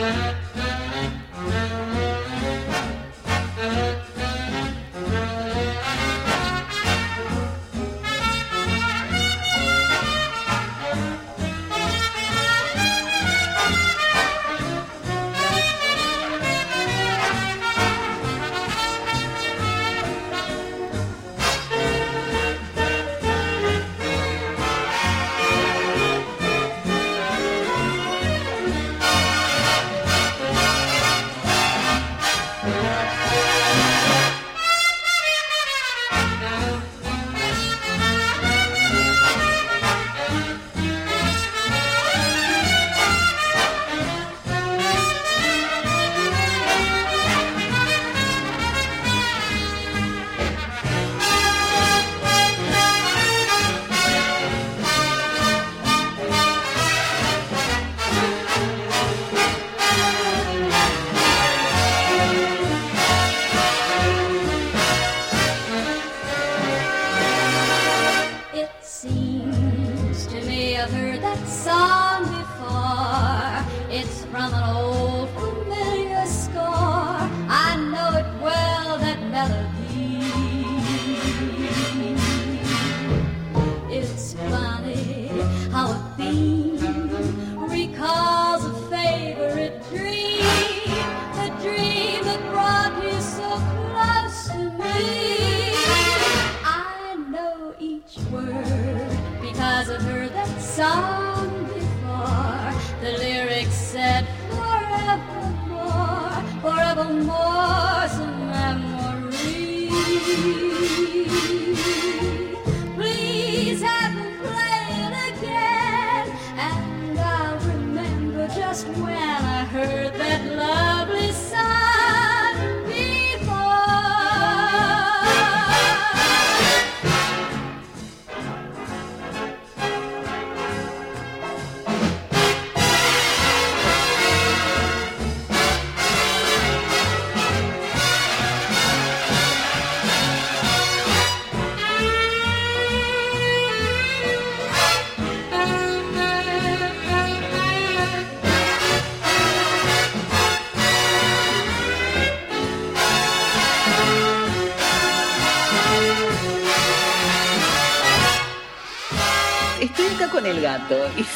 Mm-hmm.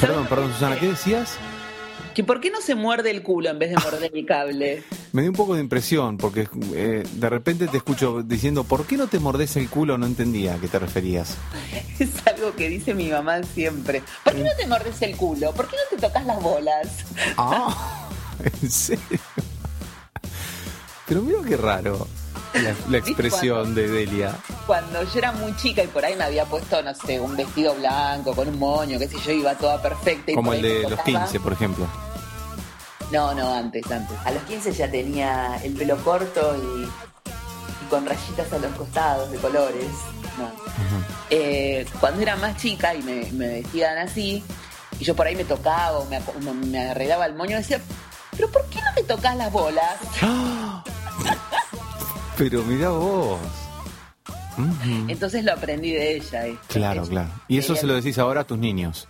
Perdón, perdón, Susana, ¿qué decías? Que por qué no se muerde el culo en vez de morder el cable. Me dio un poco de impresión, porque eh, de repente te escucho diciendo, ¿por qué no te mordes el culo? No entendía a qué te referías. Es algo que dice mi mamá siempre. ¿Por qué no te mordes el culo? ¿Por qué no te tocas las bolas? Ah, ¿en serio? Pero mira qué raro la, expresión de Delia. Cuando yo era muy chica y por ahí me había puesto, no sé, un vestido blanco con un moño, qué sé yo, iba toda perfecta. Como el de los 15, por ejemplo. No, no, antes, antes. A los 15 ya tenía el pelo corto y, con rayitas a los costados de colores. Eh, cuando era más chica y me, vestían así, y yo por ahí me tocaba o me, me arreglaba el moño, decía, ¿pero por qué no me tocas las bolas? Pero mira vos. Entonces lo aprendí de ella. claro, claro. ¿Y eso se lo decís ahora a tus niños?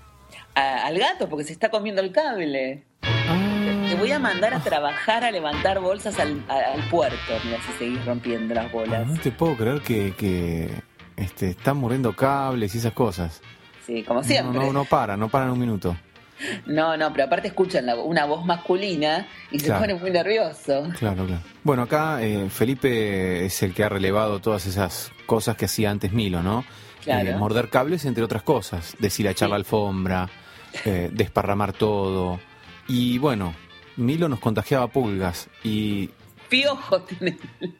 al gato, porque se está comiendo el cable. Ah. Te voy a mandar a trabajar a levantar bolsas al, puerto, mira si seguís rompiendo las bolas. no te puedo creer que, que este, están muriendo cables y esas cosas. Sí, como siempre. No, no, no para, no paran un minuto. No, no, pero aparte escuchan una voz masculina y se pone muy nervioso. Claro, claro. Bueno, acá eh, Felipe es el que ha relevado todas esas cosas que hacía antes Milo, ¿no? Claro. Eh, morder cables, entre otras cosas. Deshilachar la alfombra, eh, desparramar todo. Y bueno, Milo nos contagiaba pulgas y... Piojo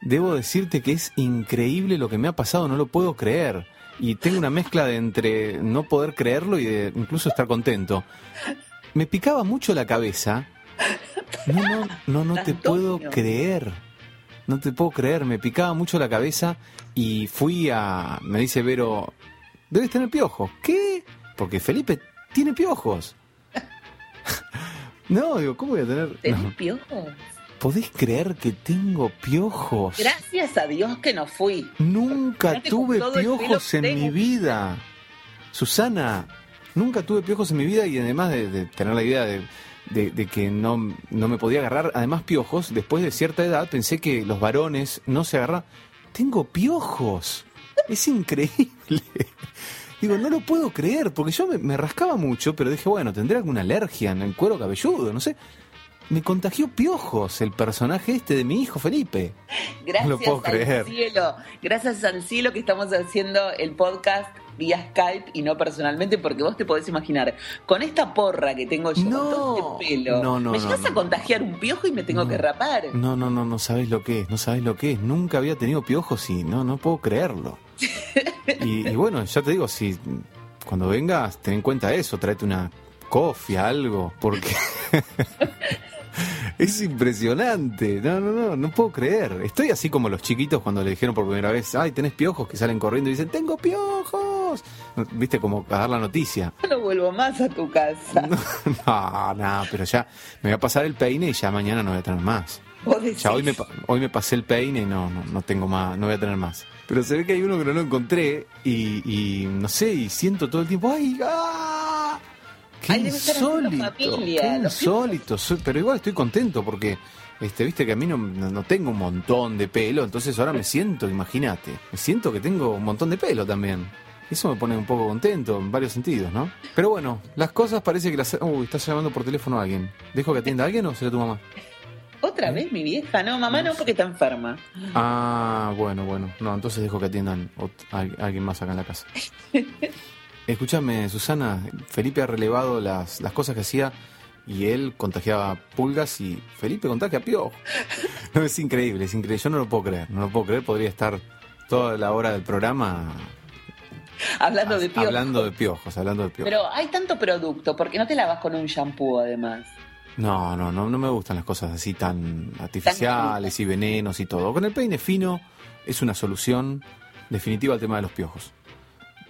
Debo decirte que es increíble lo que me ha pasado, no lo puedo creer y tengo una mezcla de entre no poder creerlo y de incluso estar contento. Me picaba mucho la cabeza. No, no, no, no te puedo creer. No te puedo creer, me picaba mucho la cabeza y fui a. Me dice Vero, debes tener piojos. ¿Qué? Porque Felipe tiene piojos. no, digo, ¿cómo voy a tener.? ¿Tenés piojos? ¿Podés creer que tengo piojos? Gracias a Dios que no fui. Nunca tuve piojos en mi vida. Susana, nunca tuve piojos en mi vida y además de, tener la idea de, de, de que no, no me podía agarrar. Además, piojos, después de cierta edad pensé que los varones no se agarran. Tengo piojos. Es increíble. Digo, no lo puedo creer, porque yo me, me rascaba mucho, pero dije, bueno, tendré alguna alergia en el cuero cabelludo, no sé. Me contagió piojos el personaje este de mi hijo Felipe. Gracias no lo puedo al creer. cielo. Gracias al cielo que estamos haciendo el podcast vía Skype y no personalmente, porque vos te podés imaginar, con esta porra que tengo yo, No. con todo este pelo, No, no, me llegas a contagiar un piojo y me tengo que rapar. No, no, no, no sabes lo que es, no sabes lo que es. Nunca había tenido piojos y no, no puedo creerlo. Y, y bueno, ya te digo, si cuando vengas, ten en cuenta eso, tráete una cofia, algo, porque es impresionante. No, no, no, no puedo creer. Estoy así como los chiquitos cuando le dijeron por primera vez, ay, tenés piojos, que salen corriendo y dicen, tengo piojos. Viste, como a dar la noticia. No vuelvo más a tu casa. No, no, pero ya me voy a pasar el peine y ya mañana no voy a tener más. Ya hoy me, hoy me pasé el peine y no, no, no tengo más, no voy a tener más. Pero se ve que hay uno que no lo encontré y, y no sé, y siento todo el tiempo, ¡ay! ¡ah! ¡Qué insólito! ¡Qué insólito! Pero igual estoy contento porque, este, viste que a mí no, no tengo un montón de pelo, entonces ahora me siento, imagínate, me siento que tengo un montón de pelo también. Eso me pone un poco contento en varios sentidos, ¿no? Pero bueno, las cosas parece que las... Uy, estás llamando por teléfono a alguien. ¿Dejo que atienda a alguien o será tu mamá? ¿Otra vez mi vieja? No, mamá no, porque está enferma. Ah, bueno, bueno. No, entonces dejo que atiendan a, alguien más acá en la casa. Escúchame, Susana, Felipe ha relevado las, las cosas que hacía y él contagiaba pulgas y Felipe contagia piojo. No, es increíble, es increíble. Yo no lo puedo creer, no lo puedo creer. Podría estar toda la hora del programa Hablando de piojos. hablando de piojos, hablando de piojos. Pero hay tanto producto, ¿por qué no te lavas con un shampoo además? No, no, no, no me gustan las cosas así tan artificiales y venenos y todo. Con el peine fino es una solución definitiva al tema de los piojos.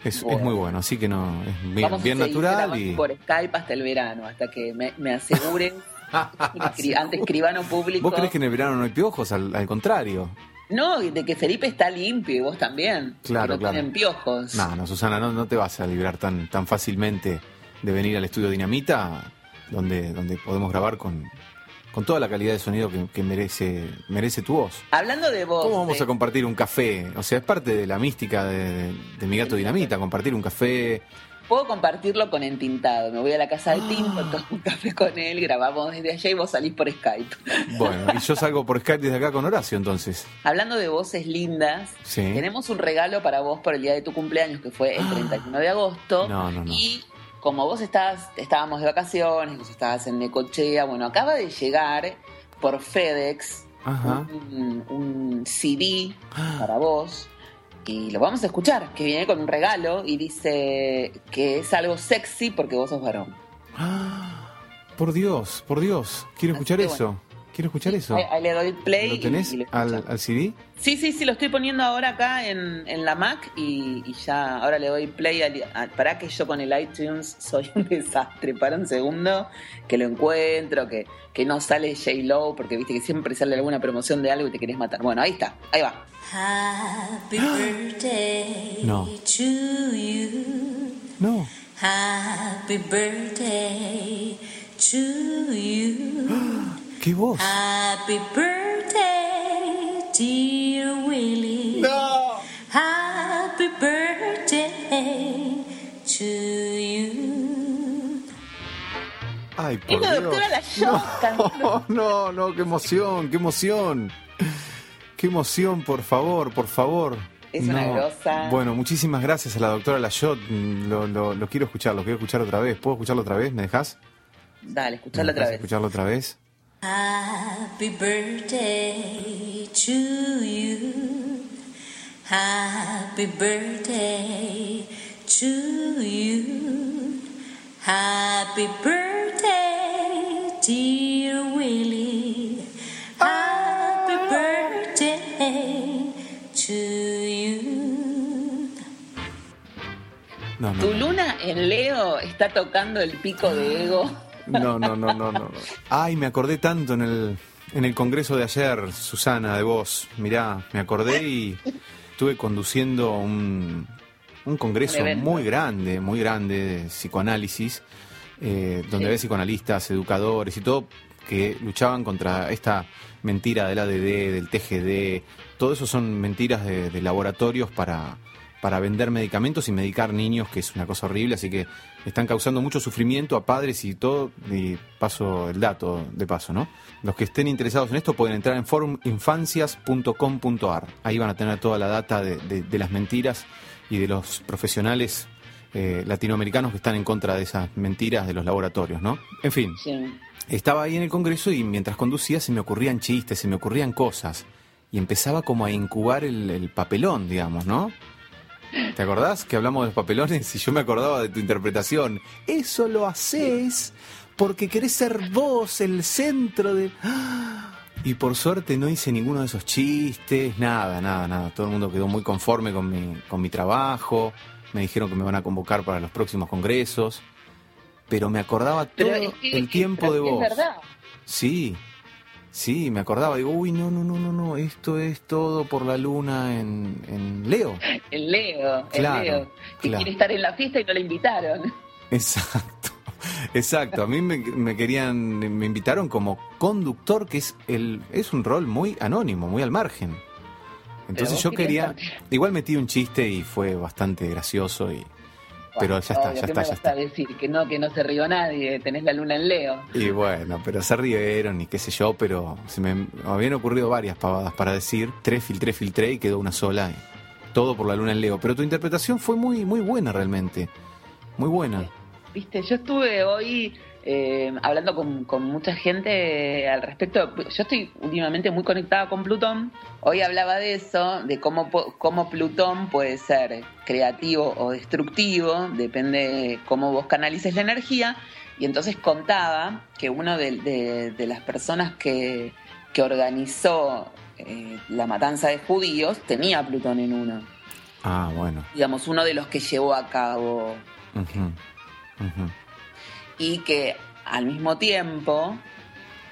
Es, Bueno. es muy bueno, así que no, es bien, Vamos natural y... por Skype hasta el verano, hasta que me, me aseguren escri- ante escribano público. ¿Vos crees que en el verano no hay piojos? Al, al contrario. No, de que Felipe está limpio y vos también. Claro, que no claro. tienen piojos. No, no, Susana, no, no te vas a librar tan, tan fácilmente de venir al estudio Dinamita, donde, donde podemos grabar con, con toda la calidad de sonido que, que merece, merece tu voz. Hablando de vos. ¿Cómo vamos eh, a compartir un café? O sea, es parte de la mística de, de mi gato Dinamita, compartir un café. Puedo compartirlo con Entintado. Me voy a la casa de Tinto, Ah. tomo un café con él, grabamos desde allá y vos salís por Skype. Bueno, y yo salgo por Skype desde acá con Horacio, entonces. Hablando de voces lindas, Sí. tenemos un regalo para vos por el día de tu cumpleaños, que fue el 31 de agosto. No, no, no. Y como vos estás, estábamos de vacaciones, vos estabas en Necochea, bueno, acaba de llegar por FedEx Ajá. un, un CD para vos. Y lo vamos a escuchar, que viene con un regalo y dice que es algo sexy porque vos sos varón. Ah, Por Dios, por Dios. Quiero Así escuchar eso. Quiero escuchar eso. Ahí, ahí le doy play. ¿Lo y- tenés y lo al, CD? Sí, sí, sí, lo estoy poniendo ahora acá en, en la Mac y, y ya, ahora le doy play. al- a- para que yo con el iTunes soy un desastre. Para un segundo, que lo encuentro, que, que no sale J-Lo, porque viste que siempre sale alguna promoción de algo y te querés matar. Bueno, ahí está, ahí va. Happy birthday No. to you. No. Happy birthday to you. ¿Qué voz? Happy birthday, dear Willie. ¡No! Happy birthday to you. Ay, por Es la Dios. doctora cantando. No, no, no, qué emoción, qué emoción. Qué emoción, por favor, por favor. Es una grosa. Bueno, muchísimas gracias a la doctora Layot. Lo, lo, lo quiero escuchar, lo quiero escuchar otra vez. ¿Puedo escucharlo otra vez? ¿Me dejas? Dale, escuchala otra vez. escucharlo otra vez? Happy birthday to you. Happy birthday to you. Happy birthday, dear Willie. Happy birthday to you. No, no. Tu luna en Leo está tocando el pico de ego. No, no, no, no, no. Ay, me acordé tanto en el, en el congreso de ayer, Susana, de vos. Mirá, me acordé y estuve conduciendo un, un congreso Un muy grande, muy grande de psicoanálisis. eh, donde Sí. ves psicoanalistas, educadores y todo que luchaban contra esta mentira del ADD, del TGD. Todo eso son mentiras de, de laboratorios para, para vender medicamentos y medicar niños, que es una cosa horrible, así que están causando mucho sufrimiento a padres y todo. Y paso el dato de paso, ¿no? Los que estén interesados en esto pueden entrar en foruminfancias.com.ar. Ahí van a tener toda la data de, de- de las mentiras y de los profesionales eh, latinoamericanos que están en contra de esas mentiras de los laboratorios, ¿no? En fin, Sí. estaba ahí en el Congreso y mientras conducía se me ocurrían chistes, se me ocurrían cosas. Y empezaba como a incubar el, el papelón, digamos, ¿no? ¿Te acordás que hablamos de los papelones y yo me acordaba de tu interpretación? Eso lo haces porque querés ser vos el centro de... Y por suerte no hice ninguno de esos chistes, nada, nada, nada. Todo el mundo quedó muy conforme con mi, con mi trabajo. Me dijeron que me van a convocar para los próximos congresos. Pero me acordaba Pero todo es que- el tiempo de vos. Es verdad. Sí, sí, me acordaba. Digo, uy, no, no, no, no, no, esto es todo por la luna en, en Leo. El Leo, Claro, Leo, que claro. quiere estar en la fiesta y no le invitaron. Exacto, exacto. A mí me, me querían, me invitaron como conductor, que es el, es un rol muy anónimo, muy al margen. Entonces yo quería, estar- igual metí un chiste y fue bastante gracioso y, pero ya está, Obvio, ya ¿qué está, ya está. decir? Que no, que no se rió nadie, tenés la luna en Leo. Y bueno, pero se rieron y qué sé yo, pero se me, me habían ocurrido varias pavadas para decir. Tres filtré, filtré y quedó una sola. todo por la luna en Leo. Pero tu interpretación fue muy, muy buena realmente. Muy buena. Viste, yo estuve hoy eh, hablando con, con mucha gente al respecto. Yo estoy últimamente muy conectada con Plutón. Hoy hablaba de eso, de cómo, cómo Plutón puede ser creativo o destructivo, depende cómo vos canalices la energía. Y entonces contaba que una de, de- de las personas que, que organizó eh, la matanza de judíos tenía a Plutón en uno. Ah, bueno. Digamos, uno de los que llevó a cabo Ujú, ujú, y que al mismo tiempo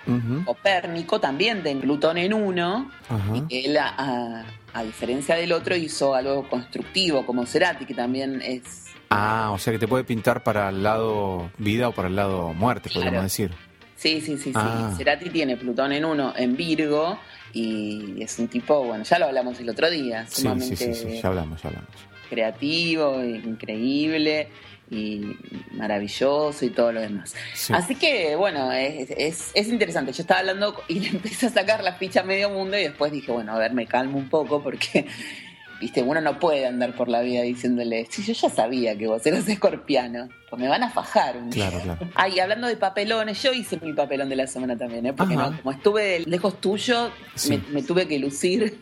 ujú, Copérnico también de Plutón en uno y que él a, diferencia del otro hizo algo constructivo como Cerati que también es Ah, o sea que te puede pintar para el lado vida o para el lado muerte, Claro. podríamos decir. sí sí sí sí Ah. Cerati tiene Plutón en uno en Virgo y es un tipo bueno ya lo hablamos el otro día Sí, sumamente sí, sí, sí, ya hablamos, ya hablamos. creativo increíble y maravilloso y todo lo demás Sí. Así que, bueno, es, es, es interesante. Yo estaba hablando y le empecé a sacar la ficha a medio mundo y después dije, bueno, a ver, me calmo un poco porque, viste, uno no puede andar por la vida diciéndole, sí, yo ya sabía que vos eras escorpiano, pues me van a fajar un día. Claro, claro. Ay, hablando de papelones, yo hice mi papelón de la semana también, ¿eh? Porque Ajá. no, como estuve lejos tuyo, Sí. me, me tuve que lucir.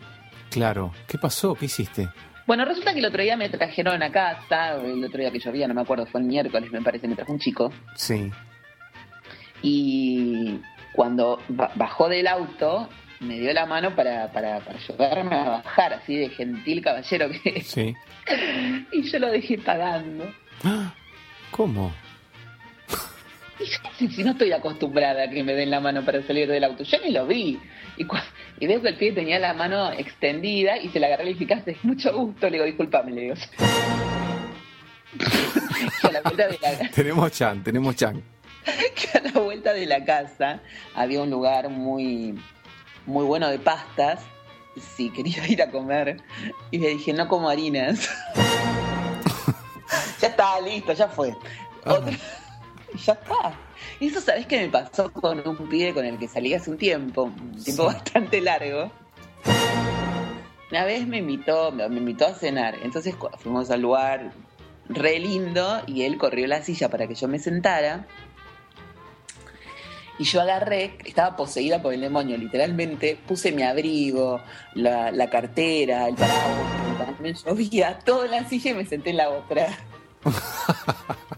Claro. ¿Qué pasó? ¿Qué hiciste? Bueno, resulta que el otro día me trajeron a casa, el otro día que llovía, no me acuerdo, fue el miércoles, me parece, me trajo un chico. Sí. y cuando ba- bajó del auto me dio la mano para, para, para ayudarme a bajar, así de gentil caballero que es. Sí. Y yo lo dejé pagando. ¿Cómo? Y yo si, si no estoy acostumbrada a que me den la mano para salir del auto, yo ni lo vi. Y, y veo que el pibe tenía la mano extendida y se la agarré y dije, "Hace mucho gusto. Le digo, disculpame, le digo. la de la, Tenemos chan, tenemos chan. que a la vuelta de la casa había un lugar muy, muy bueno de pastas. Sí, quería ir a comer. Y le dije, no como harinas. ya está, listo, ya fue. Otra- ya está. Y eso, ¿sabes qué me pasó con un pibe con el que salí hace un tiempo? Un tiempo Sí. bastante largo. Una vez me invitó, me me invitó a cenar. Entonces fuimos al lugar re lindo y él corrió la silla para que yo me sentara. Y yo agarré, estaba poseída por el demonio, literalmente puse mi abrigo, la, la cartera, el paraguas, también llovía, todo en la silla y me senté en la otra.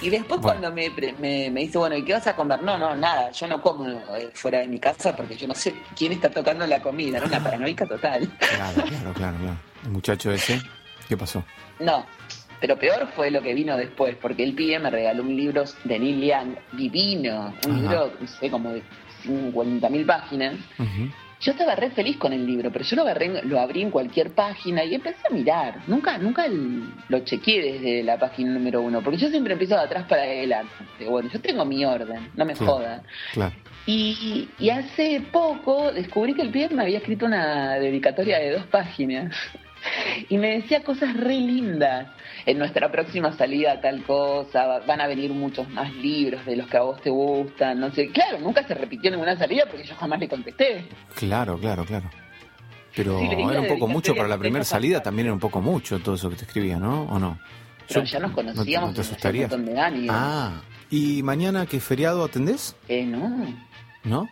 y después Bueno. cuando me, me, me dice, bueno, ¿y qué vas a comer? No, no, nada, yo no como eh, fuera de mi casa porque yo no sé quién está tocando la comida, era una paranoica total. Claro, claro, claro, claro. El muchacho ese, ¿qué pasó? No, pero peor fue lo que vino después, porque el pibe me regaló un libro de Neil Young divino, un Ajá. libro, no sé, como de 50.000 páginas, Ujú. Yo estaba re feliz con el libro, pero yo lo agarré, lo abrí en cualquier página y empecé a mirar. Nunca, nunca lo chequeé desde la página número uno, porque yo siempre empiezo de atrás para adelante. Bueno, yo tengo mi orden, no me jodan. Claro. Y, y, hace poco descubrí que el pibe me había escrito una dedicatoria de dos páginas y me decía cosas re lindas. En nuestra próxima salida tal cosa, van a venir muchos más libros de los que a vos te gustan, no sé. Claro, nunca se repitió ninguna salida porque yo jamás le contesté. Claro, claro, claro. Pero era un poco mucho para la primera salida, también era un poco mucho todo eso que te escribía, ¿no? ¿O no? Pero ya nos conocíamos. ¿No te, asustaría? Ah, ¿y mañana qué feriado atendés? Eh, no. ¿No?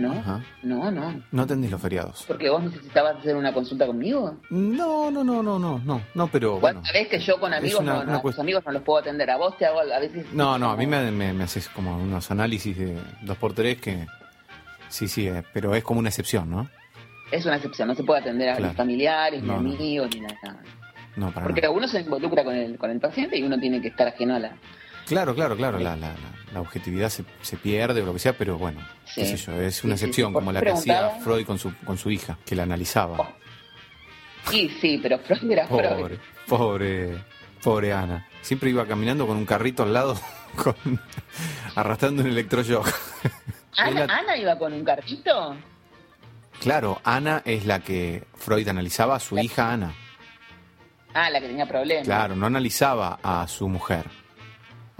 No, no, no. No atendés los feriados. ¿Porque vos necesitabas hacer una consulta conmigo? No, no, no, no, no, no, no, pero bueno. sabés que yo con amigos, no, amigos no los puedo atender. A vos te hago a veces... No, no, a mí me, me, haces como unos análisis de dos por tres que... Sí, sí, eh, pero es como una excepción, ¿no? Es una excepción, no se puede atender a mis familiares, ni amigos, ni nada. No, para Porque uno se involucra con el, con el paciente y uno tiene que estar ajeno a la, Claro, claro, claro, la, la, la objetividad se, se, pierde o lo que sea, pero bueno, qué sé yo, es una excepción como la que hacía Freud con su, con su hija, que la analizaba. Oh. Sí, sí, pero Freud era pobre, Pobre, pobre Ana. Siempre iba caminando con un carrito al lado, con, arrastrando un electroshock. ¿Ana, ¿Ana iba con un carrito? Claro, Ana es la que Freud analizaba a su hija Ana. Ah, la que tenía problemas. Claro, no analizaba a su mujer.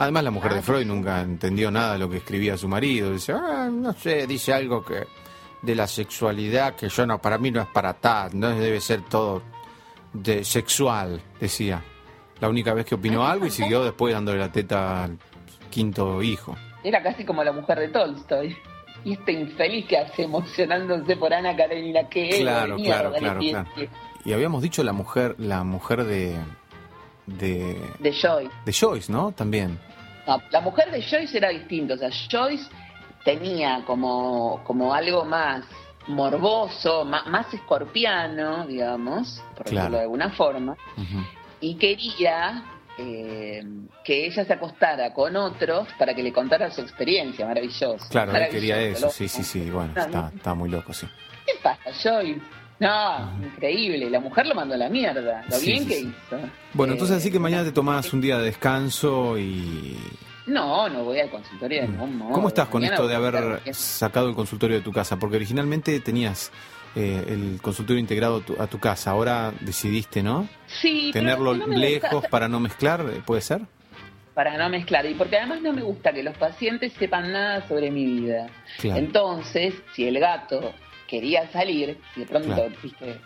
Además, la mujer de Freud nunca entendió nada de lo que escribía su marido. Dice, ah, no sé, dice algo que de la sexualidad que yo no, para mí no es para tal, no debe ser todo de sexual, decía. La única vez que opinó algo y siguió después dándole la teta al quinto hijo. Era casi como la mujer de Tolstoy. Y este infeliz que hace emocionándose por Ana Karenina, que claro, claro, claro, claro. Y habíamos dicho la mujer, la mujer de de de Joyce. De Joyce, ¿no? También la mujer de Joyce era distinta, o sea, Joyce tenía como, como algo más morboso, más, escorpiano, digamos, por decirlo de alguna forma, y quería eh, que ella se acostara con otros para que le contara su experiencia, maravilloso. Claro, él quería eso, sí, sí, sí, bueno, está, está muy loco, sí. ¿Qué pasa, Joyce? No, increíble. La mujer lo mandó a la mierda. Lo bien que hizo. Bueno, entonces así que eh, mañana te tomás un día de descanso y... No, no voy al consultorio de mm. ningún modo. ¿Cómo estás con esto de haber sacado el consultorio de tu casa? Porque originalmente tenías eh, el consultorio integrado a tu casa. Ahora decidiste, ¿no? Sí. Tenerlo lejos para no mezclar, ¿puede ser? Para no mezclar. Y porque además no me gusta que los pacientes sepan nada sobre mi vida. Entonces, si el gato quería salir y de pronto,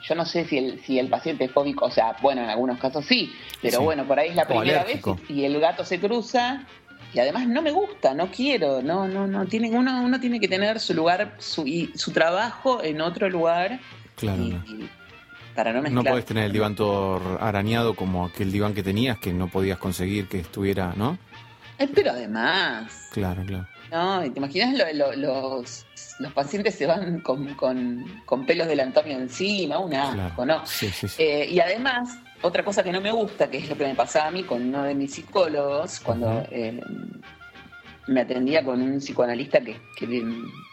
yo no sé si el, si el paciente es fóbico, o sea, bueno, en algunos casos sí, pero bueno, por ahí es la primera vez y el gato se cruza y además no me gusta, no quiero, no, no, no, tiene, uno, uno tiene que tener su lugar, su, y su trabajo en otro lugar. Claro. para no mezclar. No podés tener el diván todo arañado como aquel diván que tenías que no podías conseguir que estuviera, ¿no? Eh, pero además. Claro, claro. No, ¿te imaginas los, los pacientes se van con, con, pelos del Antonio encima? Un asco, ¿no? Eh, y además, otra cosa que no me gusta, que es lo que me pasaba a mí con uno de mis psicólogos, cuando eh, me atendía con un psicoanalista que...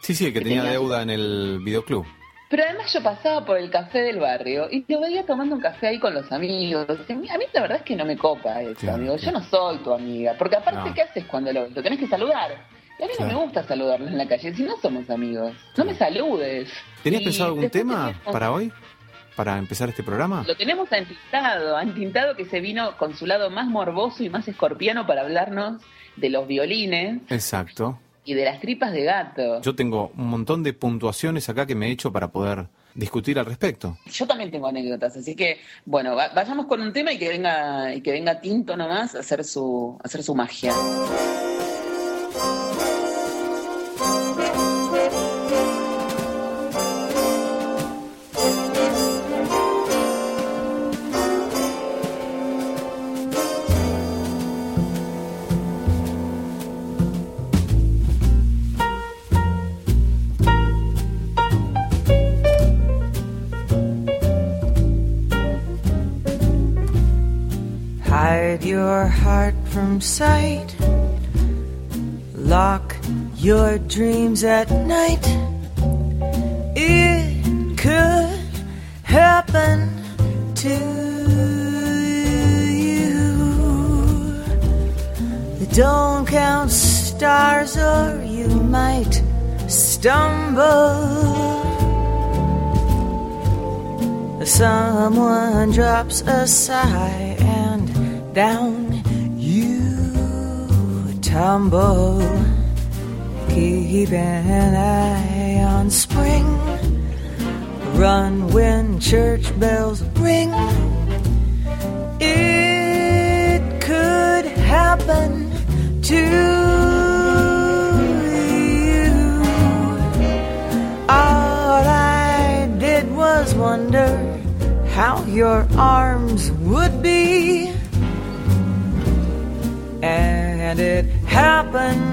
sí, sí, que, tenía, deuda en el videoclub. Pero además yo pasaba por el café del barrio y te veía tomando un café ahí con los amigos. A mí la verdad es que no me copa eso, amigo. Yo no soy tu amiga. Porque aparte, ¿qué haces cuando lo, lo tenés que saludar? A mí no me gusta saludarlo en la calle, si no somos amigos. No me saludes. ¿Tenías pensado algún tema para hoy? ¿Para empezar este programa? Lo tenemos antintado, antintado que se vino con su lado más morboso y más escorpiano para hablarnos de los violines. Exacto. Y de las tripas de gato. Yo tengo un montón de puntuaciones acá que me he hecho para poder discutir al respecto. Yo también tengo anécdotas, así que bueno, vayamos con un tema y que venga y que venga Tinto nomás a hacer su a hacer su magia. From sight. Lock your dreams at night. It could happen to you. Don't count stars or you might stumble. Someone drops a sigh and down tumble. Keep an eye on spring. Run when church bells ring. It could happen to you. All I did was wonder how your arms would be. And it happen.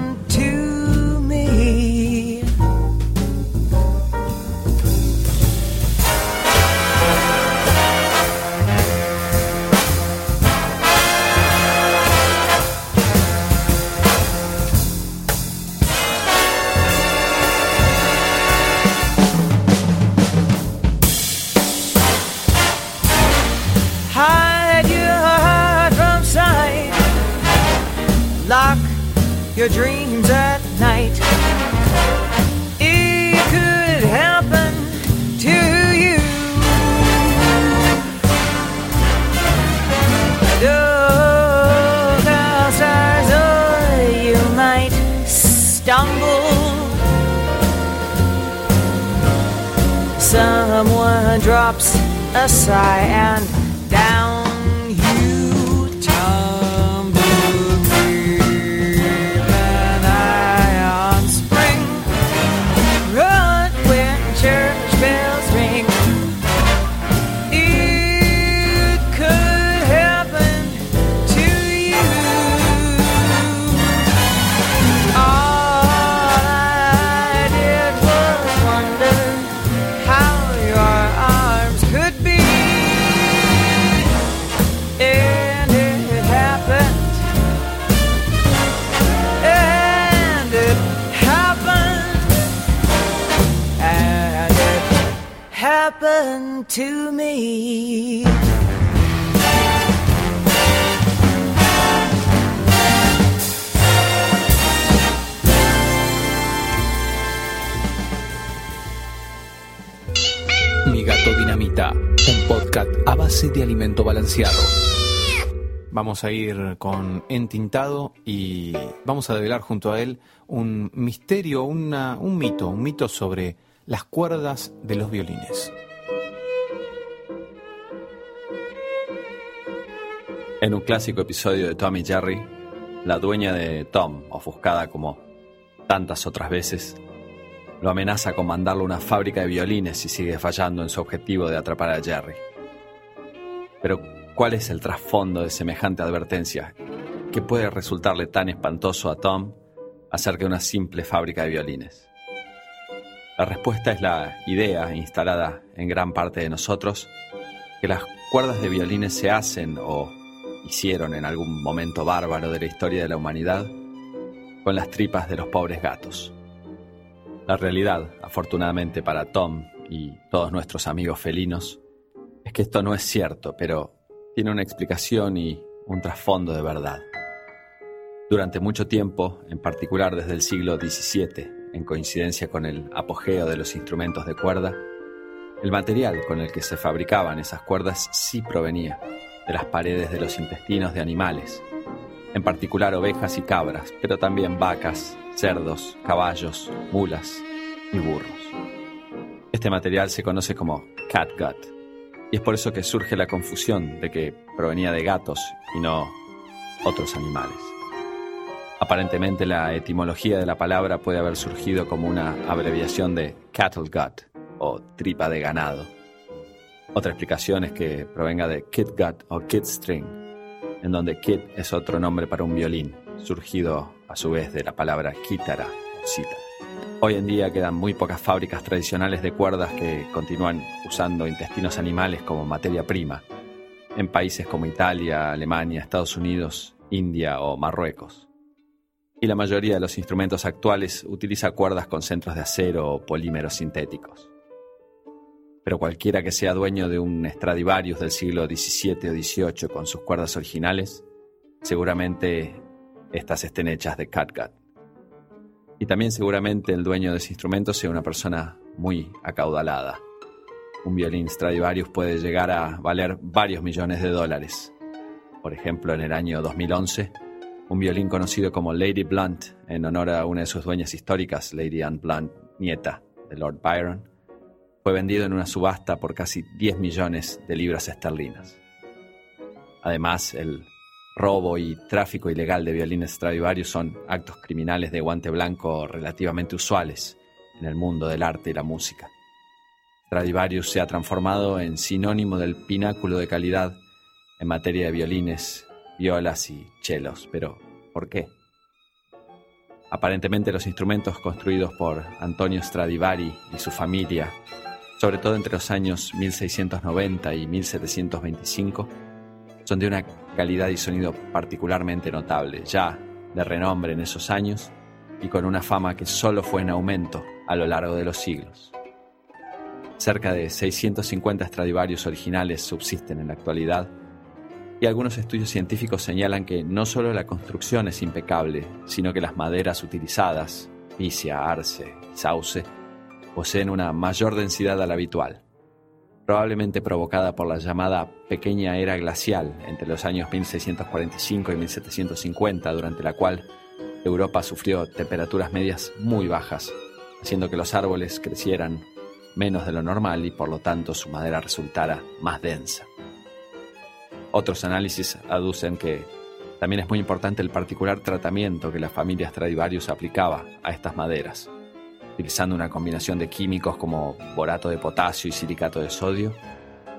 Vamos a ir con Entintado y vamos a develar junto a él un misterio, un mito, un mito sobre las cuerdas de los violines. En un clásico episodio de Tom y Jerry, la dueña de Tom, ofuscada como tantas otras veces, lo amenaza con mandarle una fábrica de violines si sigue fallando en su objetivo de atrapar a Jerry. Pero, ¿cuál es el trasfondo de semejante advertencia? ¿Qué puede resultarle tan espantoso a Tom acerca de una simple fábrica de violines? La respuesta es la idea instalada en gran parte de nosotros que las cuerdas de violines se hacen o hicieron en algún momento bárbaro de la historia de la humanidad con las tripas de los pobres gatos. La realidad, afortunadamente para Tom y todos nuestros amigos felinos, es que esto no es cierto, pero tiene una explicación y un trasfondo de verdad. Durante mucho tiempo, en particular desde el siglo XVII, en coincidencia con el apogeo de los instrumentos de cuerda, el material con el que se fabricaban esas cuerdas sí provenía de las paredes de los intestinos de animales, en particular ovejas y cabras, pero también vacas, cerdos, caballos, mulas y burros. Este material se conoce como catgut, y es por eso que surge la confusión de que provenía de gatos y no otros animales. Aparentemente la etimología de la palabra puede haber surgido como una abreviación de cattle gut o tripa de ganado. Otra explicación es que provenga de kid gut o kid string, en donde kid es otro nombre para un violín, surgido a su vez de la palabra quítara o cítara. Hoy en día quedan muy pocas fábricas tradicionales de cuerdas que continúan usando intestinos animales como materia prima, en países como Italia, Alemania, Estados Unidos, India o Marruecos. Y la mayoría de los instrumentos actuales utiliza cuerdas con centros de acero o polímeros sintéticos. pero cualquiera que sea dueño de un Stradivarius del siglo XVII o XVIII con sus cuerdas originales, seguramente estas estén hechas de catgut. Y también seguramente el dueño de ese instrumento sea una persona muy acaudalada. Un violín Stradivarius puede llegar a valer varios millones de dólares. Por ejemplo, en el año 2011, un violín conocido como Lady Blunt, en honor a una de sus dueñas históricas, Lady Anne Blunt, nieta de Lord Byron, fue vendido en una subasta por casi 10 millones de libras esterlinas. Además, el robo y tráfico ilegal de violines Stradivarius son actos criminales de guante blanco relativamente usuales en el mundo del arte y la música. Stradivarius se ha transformado en sinónimo del pináculo de calidad en materia de violines, violas y chelos. Pero, ¿por qué? Aparentemente los instrumentos construidos por Antonio Stradivari y su familia, sobre todo entre los años 1690 y 1725, son de una calidad y sonido particularmente notable, ya de renombre en esos años y con una fama que solo fue en aumento a lo largo de los siglos. Cerca de 650 Stradivarius originales subsisten en la actualidad y algunos estudios científicos señalan que no solo la construcción es impecable, sino que las maderas utilizadas, picia, arce sauce, poseen una mayor densidad a la habitual, probablemente provocada por la llamada pequeña era glacial entre los años 1645 y 1750, durante la cual Europa sufrió temperaturas medias muy bajas, haciendo que los árboles crecieran menos de lo normal y por lo tanto su madera resultara más densa. Otros análisis aducen que también es muy importante el particular tratamiento que la familia Stradivarius aplicaba a estas maderas, utilizando una combinación de químicos como borato de potasio y silicato de sodio,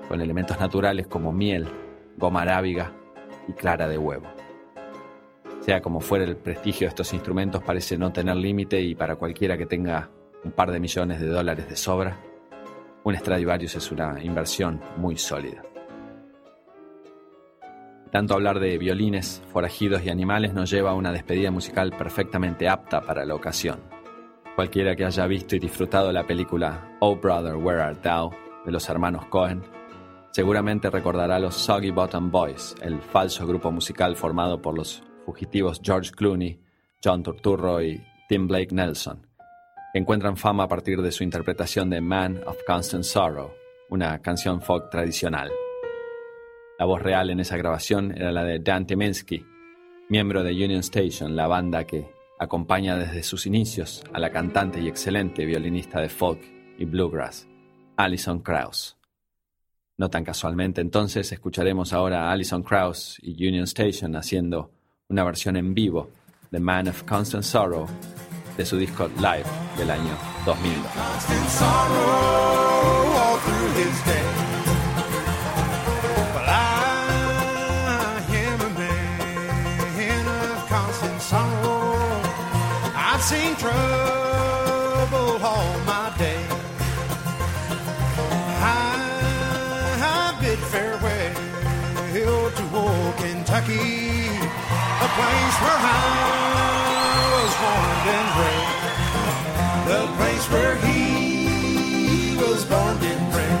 con elementos naturales como miel, goma arábiga y clara de huevo. Sea como fuera el prestigio de estos instrumentos parece no tener límite y para cualquiera que tenga un par de millones de dólares de sobra, un Stradivarius es una inversión muy sólida. Tanto hablar de violines, forajidos y animales nos lleva a una despedida musical perfectamente apta para la ocasión. Cualquiera que haya visto y disfrutado la película Oh Brother, Where Art Thou de los hermanos Cohen, seguramente recordará los Soggy Bottom Boys, el falso grupo musical formado por los fugitivos George Clooney, John Turturro y Tim Blake Nelson, que encuentran fama a partir de su interpretación de Man of Constant Sorrow, una canción folk tradicional. La voz real en esa grabación era la de Dan Timensky, miembro de Union Station, la banda que acompaña desde sus inicios a la cantante y excelente violinista de folk y bluegrass, Alison Krauss. No tan casualmente entonces escucharemos ahora a Alison Krauss y Union Station haciendo una versión en vivo de Man of Constant Sorrow de su disco Live del año 2002. Place where I was born and bred, the place where he was born and friends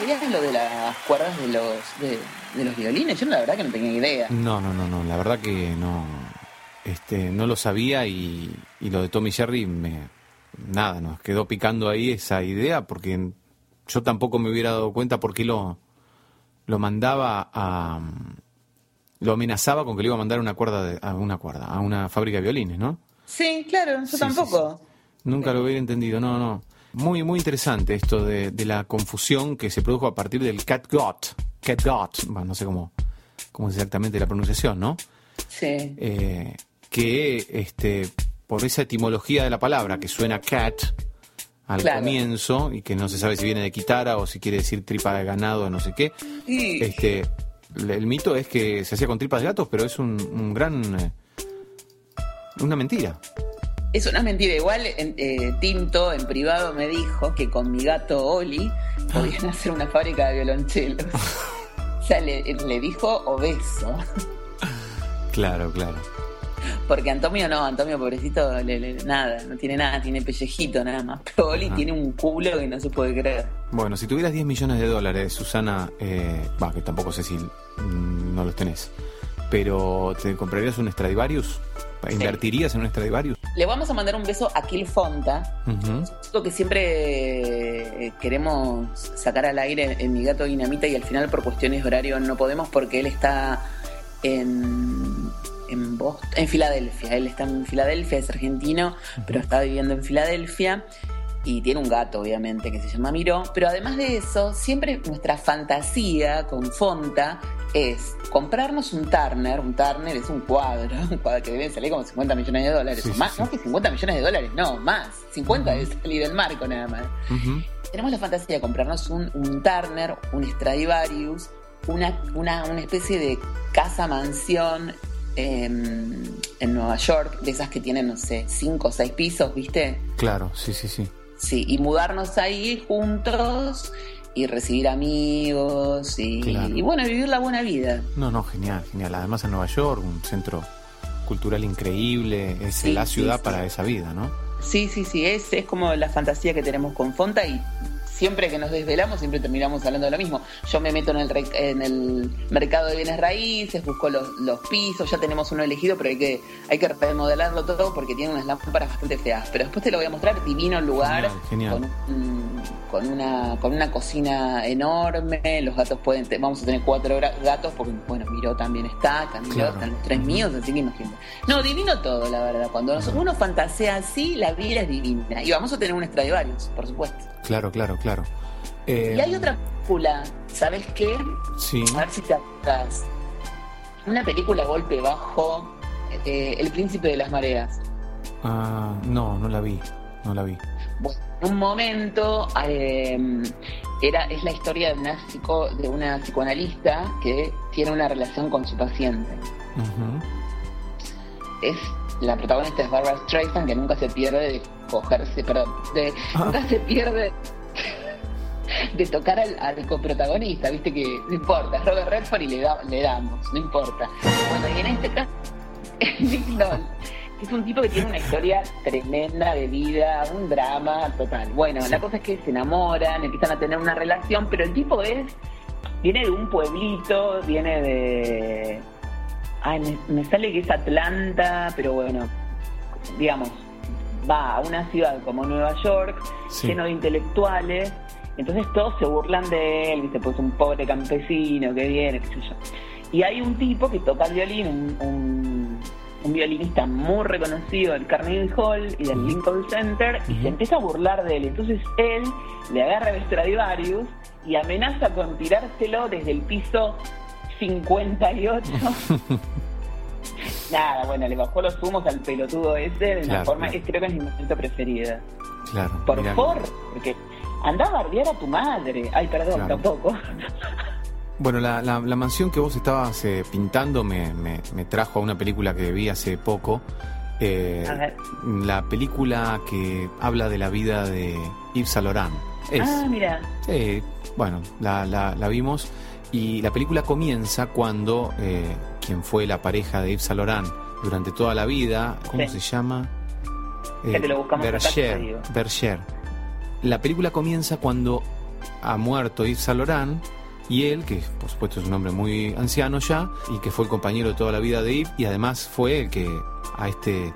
sabías lo de las cuerdas de los, de, de los violines? Yo la verdad que no tenía idea. No, no, no, no, la verdad que no, este, no lo sabía y, y lo de Tommy Jerry me, nada, nos quedó picando ahí esa idea porque yo tampoco me hubiera dado cuenta por qué lo, lo mandaba a, lo amenazaba con que le iba a mandar una cuerda, de- a una cuerda, a una fábrica de violines, ¿no? Sí, claro, yo Sí, tampoco. Nunca lo hubiera entendido, no, no. Muy, muy interesante esto de, de la confusión que se produjo a partir del catgut. Catgut, bueno, no sé cómo, cómo es exactamente la pronunciación, ¿no? Sí. Eh, que este, por esa etimología de la palabra, que suena cat al Claro. comienzo, y que no se sabe si viene de quitara o si quiere decir tripa de ganado, no sé qué. Y- Este, el el mito es que se hacía con tripas de gatos, pero es un, un gran. eh, una mentira. Es una mentira. Igual en- eh, Tinto en privado me dijo que con mi gato Oli podían hacer una fábrica de violonchelos. o sea, le, le dijo obeso. Claro, claro. Porque Antonio no, Antonio pobrecito, le- le- nada, no tiene nada, tiene pellejito nada más. Pero Oli Ajá. tiene un culo que no se puede creer. Bueno, si tuvieras 10 millones de dólares, Susana, eh, va, que tampoco sé si mm, no los tenés, pero ¿te comprarías un Stradivarius? ¿Invertirías en un Stradivarius? Le vamos a mandar un beso a Kill Fonta. Esto que siempre eh, queremos sacar al aire en Mi Gato Dinamita y al final por cuestiones de horario no podemos porque él está en, en, Boston, en Filadelfia. Él está en Filadelfia, es argentino, pero está viviendo en Filadelfia y tiene un gato, obviamente, que se llama Miró. Pero además de eso, siempre nuestra fantasía con Fonta es comprarnos un Turner. Un Turner es un cuadro, un cuadro que debe salir como 50 millones de dólares. Sí, o más, sí. no que 50 millones de dólares, no, más. 50 debe salir del marco nada más. Tenemos la fantasía de comprarnos un, un Turner, un Stradivarius, una, una, una especie de casa mansión em, en Nueva York, de esas que tienen, no sé, cinco o seis pisos, ¿viste? Claro, sí, sí, sí. Sí, y mudarnos ahí juntos y recibir amigos y, Claro. y bueno, vivir la buena vida. No, no, genial, genial. Además en Nueva York, un centro cultural increíble, es Sí, la ciudad sí. para esa vida, ¿no? Sí, sí, sí, es, es como la fantasía que tenemos con Fonta y siempre que nos desvelamos siempre terminamos hablando de lo mismo. Yo me meto en el, en el mercado de bienes raíces, busco los, los pisos, ya tenemos uno elegido, pero hay que, hay que remodelarlo todo porque tiene unas lámparas bastante feas. Pero después te lo voy a mostrar, divino el lugar, Genial, genial. Con, un- con, una, con una cocina enorme, los gatos pueden, vamos a tener cuatro gatos porque, bueno, Miró también está, Camilo, Claro. están los tres míos, así que imagínate. No, divino todo, la verdad. Cuando uno fantasea así, la vida es divina. Y vamos a tener un Stradivarius, por supuesto. Claro, claro, claro. Eh, Y hay otra película, ¿sabes qué? Sí. A ver si te acuerdas. Una película golpe bajo, eh, El Príncipe de las Mareas. Ah, no, no la vi, no la vi. Bueno, en un momento eh, era, es la historia de una, psico- de una psicoanalista que tiene una relación con su paciente. Es la protagonista es Barbara Streisand, que nunca se pierde de cogerse, perdón, de, Ah. nunca se pierde de tocar al, al coprotagonista, viste que no importa, es Robert Redford y le, da- le damos, no importa. Bueno, y en este caso, Nick que es un tipo que tiene una historia tremenda de vida, un drama total. Bueno, la cosa es que se enamoran, empiezan a tener una relación, pero el tipo es, viene de un pueblito, viene de... Ay, me, me sale que es Atlanta, pero bueno, digamos, va a una ciudad como Nueva York, Sí. lleno de intelectuales, entonces todos se burlan de él, ¿viste? Pues un pobre campesino que viene, qué sé yo. Y hay un tipo que toca el violín, un, un- un violinista muy reconocido del Carnegie Hall y del Lincoln Center, y se empieza a burlar de él. Entonces él le agarra el Stradivarius y amenaza con tirárselo desde el piso 58. Nada, bueno, le bajó los humos al pelotudo ese de una Claro, forma claro. que creo que es mi momento preferida. Claro. Por favor, porque anda a bardear a tu madre. Ay, perdón, Claro. tampoco. Bueno, la, la- la mansión que vos estabas eh, pintando me, me- me trajo a una película que vi hace poco. Eh, A ver. la película que habla de la vida de Yves Saint Laurent. Es, Ah, mira. Sí, bueno, la, la- la vimos y la película comienza cuando eh, quien fue la pareja de Yves Saint Laurent durante toda la vida, ¿cómo Sí. se llama? Berger, digo. Berger. La película comienza cuando ha muerto Yves Saint Laurent y él, que por supuesto es un hombre muy anciano ya y que fue el compañero de toda la vida de Yves y además fue el que a este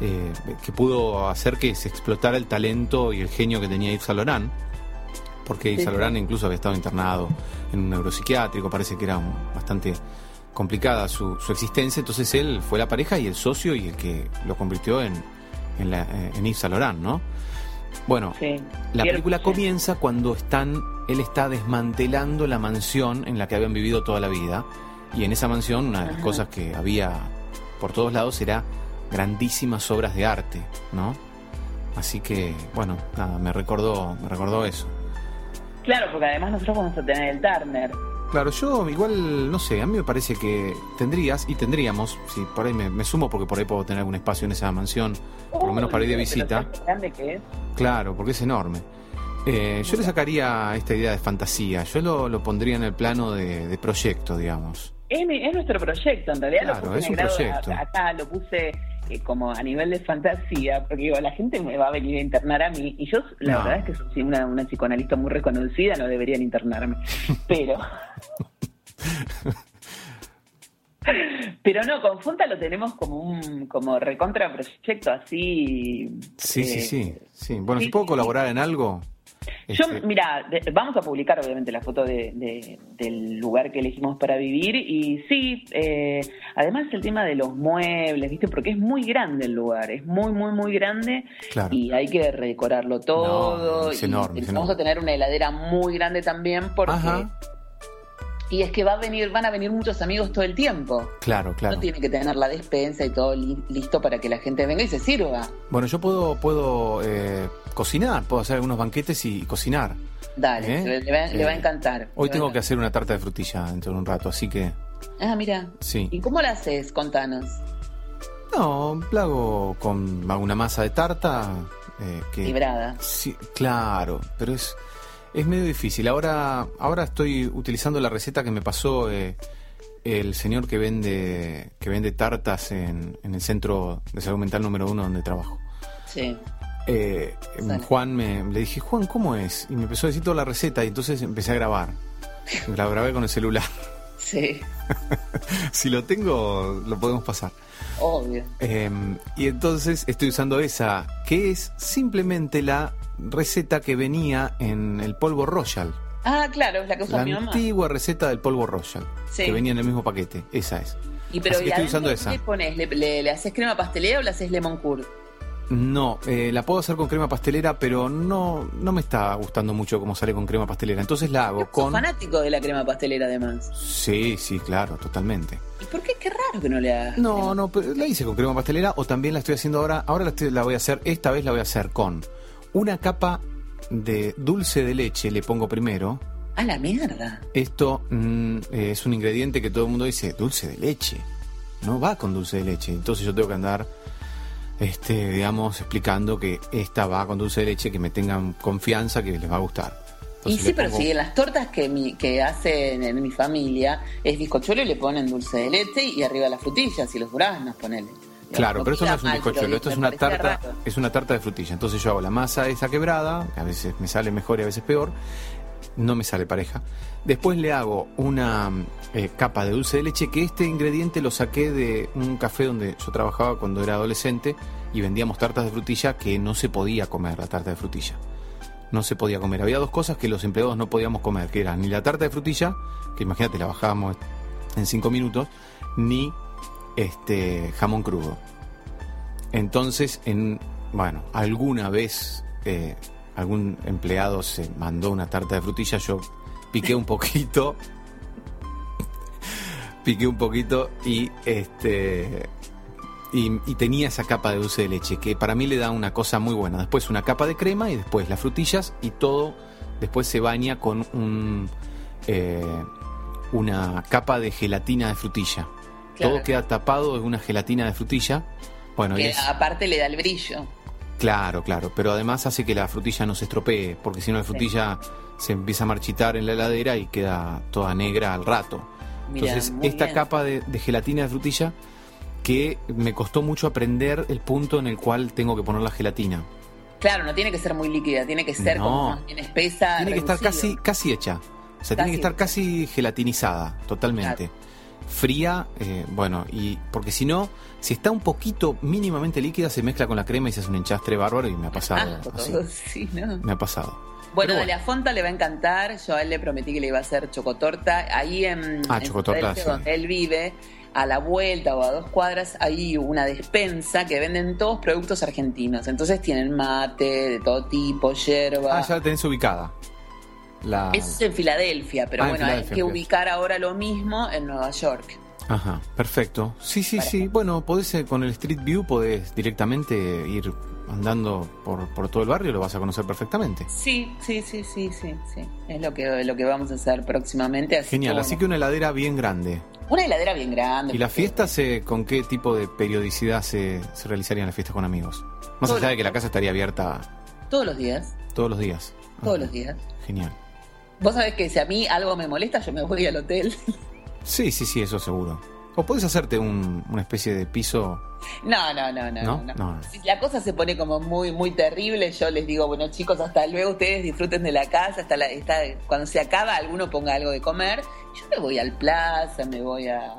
eh, que pudo hacer que se explotara el talento y el genio que tenía Yves Saint Laurent porque Sí, Laurent incluso había estado internado en un neuropsiquiátrico, parece que era un- bastante complicada su, su existencia, entonces él fue la pareja y el socio y el que lo convirtió en, en, la, eh, en Yves Saint Laurent, ¿no? Bueno, Sí. la película sí. comienza cuando están, él está desmantelando la mansión en la que habían vivido toda la vida. Y en esa mansión, una de las Ajá. cosas que había por todos lados era grandísimas obras de arte, ¿no? Así que, bueno, nada, me recordó, me recordó eso. Claro, porque además nosotros vamos a tener el Turner. Claro, yo igual, no sé, a mí me parece que tendrías y tendríamos, si por ahí me, me sumo porque por ahí puedo tener algún espacio en esa mansión, por lo menos para ir de visita. ¿sabes lo grande que es? Claro, porque es enorme. Eh, yo le sacaría esta idea de fantasía, yo lo, lo pondría en el plano de, de proyecto, digamos. Es, mi- es nuestro proyecto, en realidad Claro, lo puse es un proyecto. acá lo puse eh, como a nivel de fantasía, porque digo, la gente me va a venir a internar a mí, y yo la No. verdad es que soy una, una psicoanalista muy reconocida, no deberían internarme, pero... Pero no, con Funta lo tenemos como un como recontra proyecto así. Sí, eh, sí, sí, sí. Bueno, sí, si puedo sí, colaborar en algo. Yo, este, mira, vamos a publicar obviamente la foto de, de- del lugar que elegimos para vivir y sí, eh, además el tema de los muebles, ¿viste? Porque es muy grande el lugar, es muy, muy, muy grande Claro. y hay que redecorarlo todo. No, es y enorme, es Vamos enorme. a tener una heladera muy grande también porque... Ajá. Y es que va a venir, van a venir muchos amigos todo el tiempo. Claro, claro. No tiene que tener la despensa y todo li- listo para que la gente venga y se sirva. Bueno, yo puedo, puedo eh, cocinar, puedo hacer algunos banquetes y cocinar. Dale, ¿Eh? le, le va, le va a Eh, encantar. Hoy tengo que hacer una tarta de frutilla dentro de un rato, así que Ah, mira. sí. ¿Y cómo la haces? Contanos. No, la hago con hago una masa de tarta eh, que Librada. Sí, claro, pero es, es medio difícil. Ahora, ahora estoy utilizando la receta que me pasó eh, el señor que vende, que vende tartas en, en el centro de salud mental número uno donde trabajo. Sí. Eh, Sale. Juan me le dije, Juan, ¿cómo es? Y me empezó a decir toda la receta y entonces empecé a grabar. La grabé con el celular. Sí. si lo tengo, lo podemos pasar. Obvio. Eh, y entonces estoy usando esa, que es simplemente la receta que venía en el polvo Royal. Ah, claro, es la que usa La mi mamá. antigua receta del polvo Royal, Sí. que venía en el mismo paquete. Esa es. Y pero Así que ¿y estoy usando qué esa. le pones? ¿Le, le, le haces crema pastelera o le haces lemon curd? No, eh, la puedo hacer con crema pastelera, pero no, no me está gustando mucho cómo sale con crema pastelera. Entonces la hago con... fanático de la crema pastelera además. Sí, sí, claro, totalmente. ¿Y por qué? Qué raro que no le hagas. No, no, pero la hice con crema pastelera o también la estoy haciendo ahora. Ahora la, estoy- la voy a hacer, esta vez la voy a hacer con una capa de dulce de leche, le pongo primero. A la mierda. Esto mm, eh, es un ingrediente que todo el mundo dice, dulce de leche. No va con dulce de leche. Entonces yo tengo que andar este, digamos, explicando que esta va con dulce de leche, que me tengan confianza, que les va a gustar. Y sí, pero pongo- si en las tortas que, mi, que hacen en mi familia es bizcochuelo y le ponen dulce de leche y arriba las frutillas y los duraznos, ponele. Claro, pero esto no es un bizcochuelo, esto es una tarta, raro. es una tarta de frutilla. Entonces yo hago la masa esa quebrada, que a veces me sale mejor y a veces peor, no me sale pareja. Después le hago una eh, capa de dulce de leche, que este ingrediente lo saqué de un café donde yo trabajaba cuando era adolescente y vendíamos tartas de frutilla que no se podía comer la tarta de frutilla. No se podía comer. Había dos cosas que los empleados no podíamos comer, que eran ni la tarta de frutilla, que imagínate la bajábamos en cinco minutos, ni este jamón crudo. Entonces, en bueno, alguna vez eh, algún empleado se mandó una tarta de frutilla, yo piqué un poquito, piqué un poquito y este y, y tenía esa capa de dulce de leche que para mí le da una cosa muy buena. Después una capa de crema y después las frutillas y todo después se baña con un eh, una capa de gelatina de frutilla. Claro. Todo queda tapado de una gelatina de frutilla. Bueno, y es- aparte le da el brillo. Claro, claro, pero además hace que la frutilla no se estropee, porque si no la frutilla se empieza a marchitar en la heladera y queda toda negra al rato. Entonces, esta bien. capa de, de gelatina de frutilla que me costó mucho aprender el punto en el cual tengo que poner la gelatina. Claro, no tiene que ser muy líquida, tiene que ser No. como más bien espesa. tiene que estar casi, casi hecha. O sea, tiene que estar hecha. casi gelatinizada, totalmente. Fría, eh, bueno, y porque si no, si está un poquito mínimamente líquida, se mezcla con la crema y se hace un enchastre bárbaro y me ha pasado. Asco así. todo, sí, ¿no? Me ha pasado. Bueno, Pero de la Fonta le va a encantar. Yo a él le prometí que le iba a hacer chocotorta. Ahí en, Ah, en chocotorta, sí. donde él vive, a la vuelta o a dos cuadras, hay una despensa que venden todos productos argentinos. Entonces tienen mate de todo tipo, yerba. Ah, ya la tenés ubicada. La... Eso es en Filadelfia, pero Ah, en bueno, hay que ubicar ahora lo mismo en Nueva York. Ajá, perfecto. Sí, sí, Para sí. Bueno, podés eh, con el Street View podés directamente ir andando por, por todo el barrio, lo vas a conocer perfectamente. Sí, sí, sí, sí, sí, sí. Es lo que, lo que vamos a hacer próximamente. Así Genial, que, así que una heladera bien grande. una heladera bien grande. ¿Y las fiestas eh, con qué tipo de periodicidad se, se realizarían las fiestas con amigos? Más Todos allá de que la casa estaría abierta Todos los días, todos los días. todos los días. Genial. Vos sabés que si a mí algo me molesta, yo me voy al hotel. Sí, sí, sí, eso seguro. O podés hacerte un- una especie de piso. No, no, no, no. ¿No? no, No. Si la cosa se pone como muy, muy terrible, yo les digo, bueno chicos, hasta luego, ustedes disfruten de la casa, hasta la, está, cuando se acaba alguno ponga algo de comer. Yo me voy al plaza, me voy a-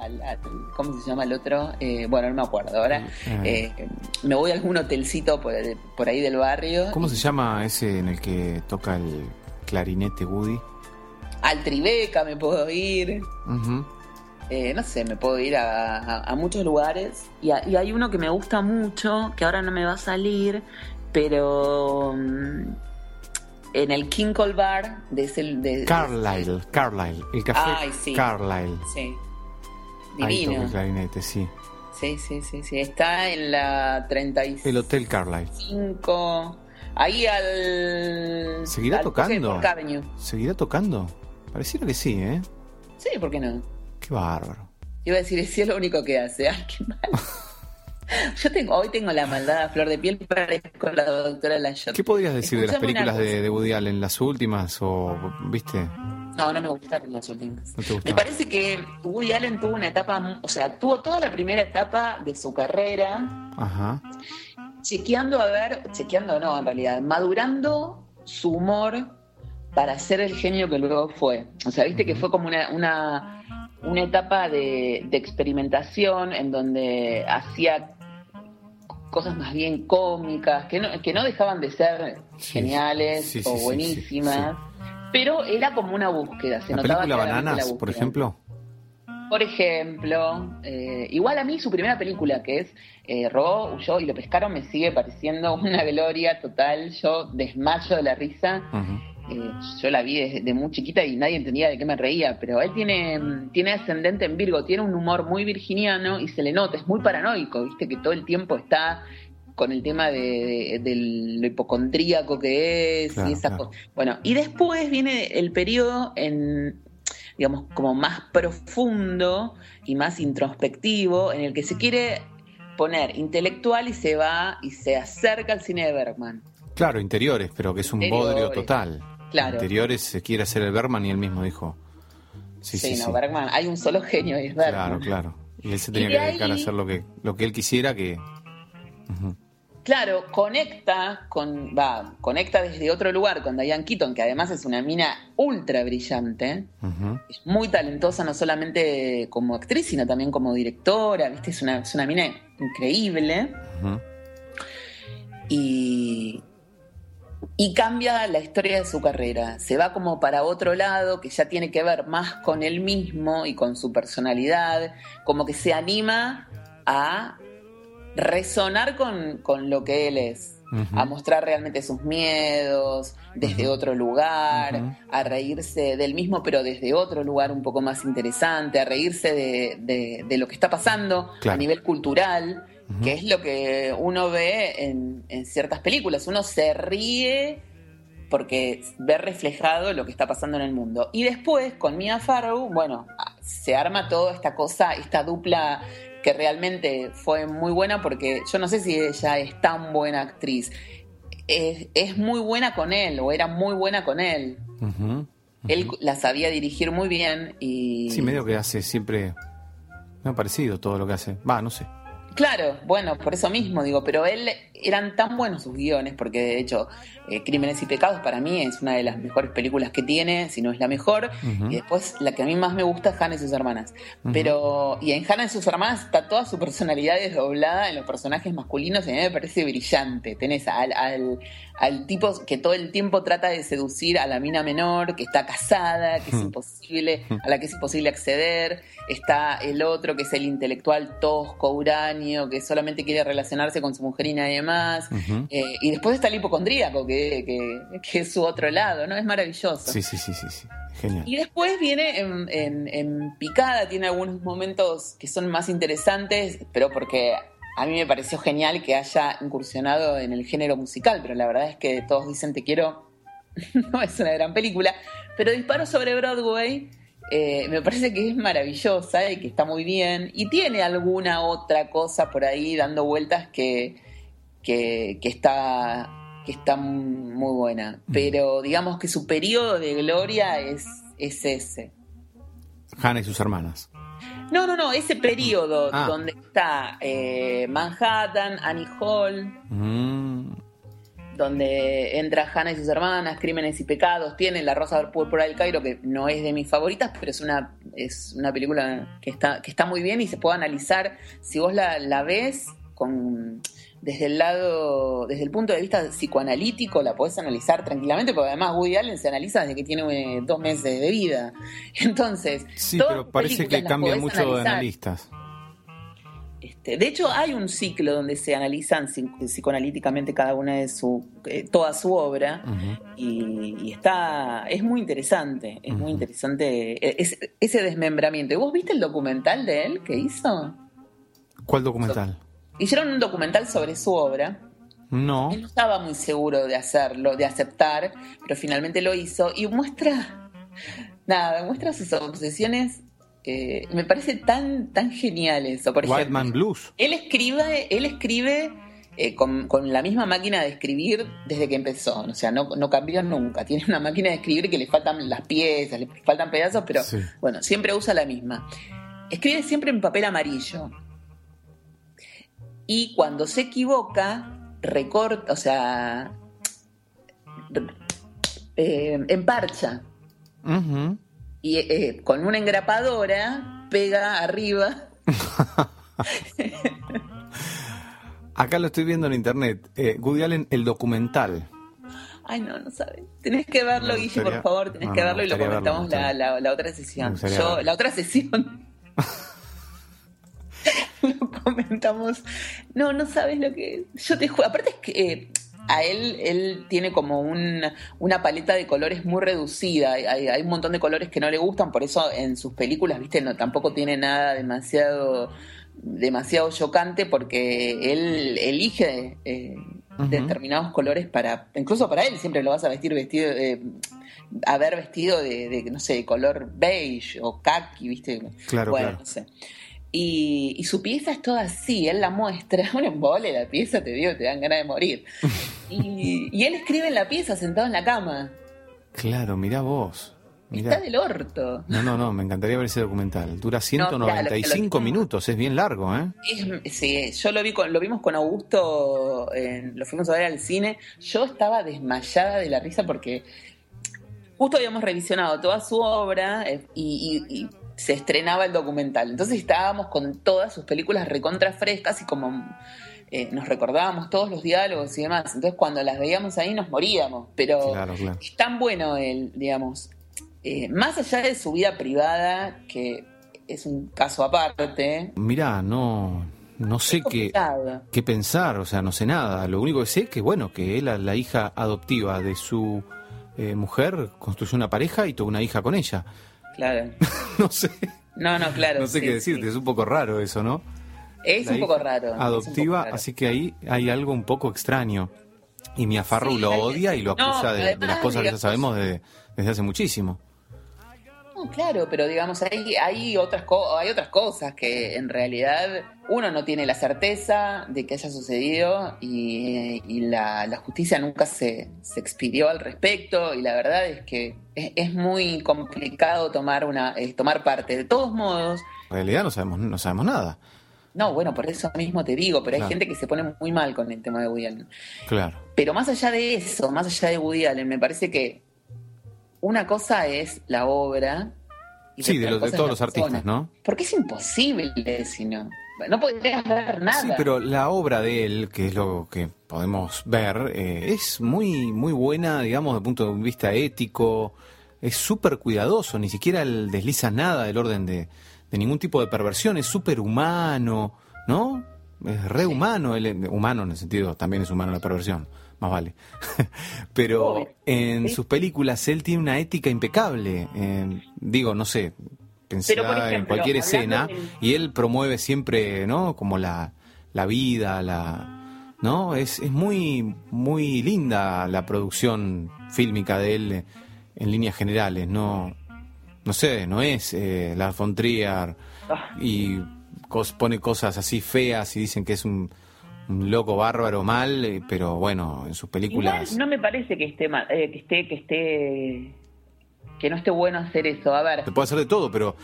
¿cómo se llama el otro? Eh, bueno, no me acuerdo ahora. Eh. Eh, me voy a algún hotelcito por, por ahí del barrio. ¿Cómo se llama ese en el que toca el clarinete Woody? Al Tribeca me puedo ir. Eh, no sé, me puedo ir a, a- a muchos lugares. Y, a- y hay uno que me gusta mucho, que ahora no me va a salir, pero mm, en el Kinkle Bar de ese... De, Carlisle, Carlisle, el café Ay, sí. Carlisle. Sí. Ahí toca Divino. el clarinete, sí. Sí, sí, sí, sí. Está en la 35. El Hotel Carlisle. Ahí al... ¿Seguirá al de tocando? ¿Seguirá tocando? Pareciera que sí, ¿eh? Sí, ¿por qué no? Qué bárbaro. Iba a decir, es lo único que hace. Ay, qué mal. Yo tengo, hoy tengo la maldad a flor de piel, parezco la doctora Layot. ¿Qué podrías decir de las películas de, Woody Allen? ¿Las últimas o, viste? No, no me gustaron las últimas. ¿No te Me parece que Woody Allen tuvo una etapa, o sea, tuvo toda la primera etapa de su carrera Ajá. chequeando a ver, chequeando no, en realidad, madurando su humor para ser el genio que luego fue. O sea, viste que fue como una, una, una etapa de, de experimentación en donde hacía cosas más bien cómicas, que no, que no dejaban de ser Sí, geniales sí, sí, o buenísimas, pero era como una búsqueda. Se ¿La notaba película la Bananas, por ejemplo? Por ejemplo, eh, igual a mí su primera película, que es eh, Robó, huyó y lo pescaron, me sigue pareciendo una gloria total. Yo desmayo de la risa. Eh, yo la vi desde de muy chiquita y nadie entendía de qué me reía, pero él tiene, mm, tiene ascendente en Virgo, tiene un humor muy virginiano y se le nota, es muy paranoico, viste que todo el tiempo está con el tema de, lo hipocondríaco que es Claro, y esas claro. cosas. Bueno, y después viene el periodo en digamos como más profundo y más introspectivo en el que se quiere poner intelectual y se va y se acerca al cine de Bergman. Claro, interiores, pero que es un bodrio total. Claro. Interiores se quiere hacer el Berman y él mismo dijo. Sí, Sí, sí, no, sí. Bergman, hay un solo genio y es Bergman. Claro, claro. Y él se tenía que dedicar a ahí- hacer lo que, lo que él quisiera, que Claro, conecta con, va, conecta desde otro lugar con Diane Keaton, que además es una mina ultra brillante, es muy talentosa no solamente como actriz, sino también como directora, ¿viste? Es una, es una mina increíble. y, y cambia la historia de su carrera. Se va como para otro lado que ya tiene que ver más con él mismo y con su personalidad, como que se anima a resonar con, con lo que él es. A mostrar realmente sus miedos desde otro lugar, a reírse del mismo, pero desde otro lugar un poco más interesante, a reírse de, de- de lo que está pasando Claro. a nivel cultural, Que es lo que uno ve en, en ciertas películas. Uno se ríe porque ve reflejado lo que está pasando en el mundo. Y después, con Mia Farrow, bueno, se arma toda esta cosa, esta dupla que realmente fue muy buena porque yo no sé si ella es tan buena actriz. Es, es muy buena con él, o era muy buena con él. Él la sabía dirigir muy bien y... Sí, medio que hace siempre. Me ha parecido todo lo que hace. Va, no sé. Claro, bueno, por eso mismo digo, pero él eran tan buenos sus guiones, porque de hecho eh, Crímenes y Pecados para mí es una de las mejores películas que tiene, si no es la mejor, y después la que a mí más me gusta es Hannah y sus hermanas. Pero, y en Hannah y sus hermanas está toda su personalidad desdoblada en los personajes masculinos y a mí me parece brillante. Tenés al, al, al tipo que todo el tiempo trata de seducir a la mina menor, que está casada, que es imposible, a la que es imposible acceder. Está el otro que es el intelectual tosco, uranio, que solamente quiere relacionarse con su mujer y nadie más. Eh, y después está el hipocondríaco, que, que, que es su otro lado, ¿no? Es maravilloso. Sí, sí, sí, sí, sí. Genial. Y después viene en, en- en picada, tiene algunos momentos que son más interesantes, pero porque a mí me pareció genial que haya incursionado en el género musical, pero la verdad es que todos dicen te quiero, no es una gran película, pero Disparo sobre Broadway eh, me parece que es maravillosa y que está muy bien, y tiene alguna otra cosa por ahí dando vueltas que, que, que está que está muy buena, pero digamos que su periodo de gloria es, es ese. Hannah y sus hermanas. No, no, no, ese periodo Ah. donde está eh, Manhattan, Annie Hall, Mm, donde entra Hannah y sus hermanas, Crímenes y Pecados, tiene La Rosa Púrpura del Cairo, que no es de mis favoritas, pero es una, es una película que está, que está muy bien y se puede analizar. Si vos la, la ves con desde el lado, desde el punto de vista psicoanalítico, la podés analizar tranquilamente, porque además Woody Allen se analiza desde que tiene eh, dos meses de vida. Entonces, sí, pero parece que cambia mucho de analizar. analistas. Este, de hecho, hay un ciclo donde se analizan psi- psicoanalíticamente cada una de su, eh, toda su obra y, y está, es muy interesante, es muy interesante ese, ese desmembramiento. ¿Y vos viste el documental de él que hizo? ¿Cuál documental? Hicieron un documental sobre su obra. No. Él no estaba muy seguro de hacerlo, de aceptar, pero finalmente lo hizo y muestra, nada, muestra sus obsesiones. eh, me parece tan, tan genial eso. Por White ejemplo, Man Blues. Él escribe, él escribe eh, con, con la misma máquina de escribir desde que empezó. O sea, no, no cambió nunca. Tiene una máquina de escribir que le faltan las piezas, le faltan pedazos, pero Sí. bueno, siempre usa la misma. Escribe siempre en papel amarillo. Y cuando se equivoca, recorta, o sea, eh, emparcha. Y eh, con una engrapadora pega arriba Acá lo estoy viendo en internet. Eh, Woody Allen, el documental. Ay, no, no sabes. Tenés que verlo, Me Guille, gustaría- por favor. Tenés no, que verlo y lo gustaría verlo, comentamos me la, gustaría. la- la otra sesión. gustaría Yo, la otra sesión. lo comentamos. No, no sabes lo que es. Yo te juro. Aparte es que eh, a él, él tiene como un- una paleta de colores muy reducida. Hay, un montón de colores que no le gustan, por eso en sus películas, viste, no, tampoco tiene nada demasiado demasiado chocante porque él elige eh, determinados colores para incluso para él siempre lo vas a vestir vestido eh, a ver vestido de, de, no sé de color beige o khaki viste Claro, bueno claro. no sé Y, y su pieza es toda así, él la muestra, un embole la pieza, te digo, te dan ganas de morir. Y, y él escribe en la pieza sentado en la cama. Claro, mirá vos. Mirá. Está del orto. No, no, no, me encantaría ver ese documental. Dura claro, lo- 195 lo- minutos, es bien largo, ¿eh? Es- sí, yo lo vi con, lo vimos con Augusto, en- lo fuimos a ver al cine. Yo estaba desmayada de la risa porque justo habíamos revisionado toda su obra eh, y, y- y se estrenaba el documental. Entonces estábamos con todas sus películas recontra frescas y como eh, nos recordábamos todos los diálogos y demás. Entonces cuando las veíamos ahí nos moríamos. Pero Claro, claro. es tan bueno él, digamos. Eh, más allá de su vida privada, que es un caso aparte, Mirá, no, no sé qué, qué pensar, o sea, no sé nada. Lo único que sé es que, bueno, que él, la hija adoptiva de su eh, mujer, construyó una pareja y tuvo una hija con ella. Claro. No sé, No, no, claro. no sé sí, qué decirte, sí. es un poco raro eso, ¿no? Es un poco raro. Adoptiva, poco raro. así que ahí hay algo un poco extraño. Y Mia Farrow Sí, lo odia y lo no, acusa de, de las cosas que ya sabemos de- desde hace muchísimo. No, claro, pero digamos, hay, hay, otras co- hay otras cosas que en realidad uno no tiene la certeza de que haya sucedido y, y la, la justicia nunca se, se expidió al respecto y la verdad es que es, es muy complicado tomar, una, eh, tomar parte. De todos modos, En realidad no sabemos, no sabemos nada. no, bueno, por eso mismo te digo, pero hay gente que se pone muy mal con el tema de Woody Allen. Claro. Pero más allá de eso, más allá de Woody Allen, me parece que una cosa es la obra. y Sí, de, todos los artistas. ¿no? Porque es imposible si no. No podrías ver nada. Sí, pero la obra de él, que es lo que podemos ver, eh, es muy, muy buena, digamos, desde el punto de vista ético. Es súper cuidadoso, ni siquiera él desliza nada del orden de, de ningún tipo de perversión. Es súper humano, ¿no? Es re humano, él, humano en el sentido, también es humano la perversión, más vale. Pero en sus películas él tiene una ética impecable. Eh, digo, no sé, pensé en cualquier escena y él promueve siempre, ¿no? Como la, la vida, la, ¿no? Es, es muy, muy linda la producción fílmica de él en líneas generales, no, no sé, no es eh, Lars von Trier Ah. y cos- pone cosas así feas y dicen que es un, un loco bárbaro mal, eh, pero bueno, en sus Igual películas... no me parece que esté mal, eh, que esté, que esté, que no esté bueno hacer eso. A ver, Se puede hacer de todo, pero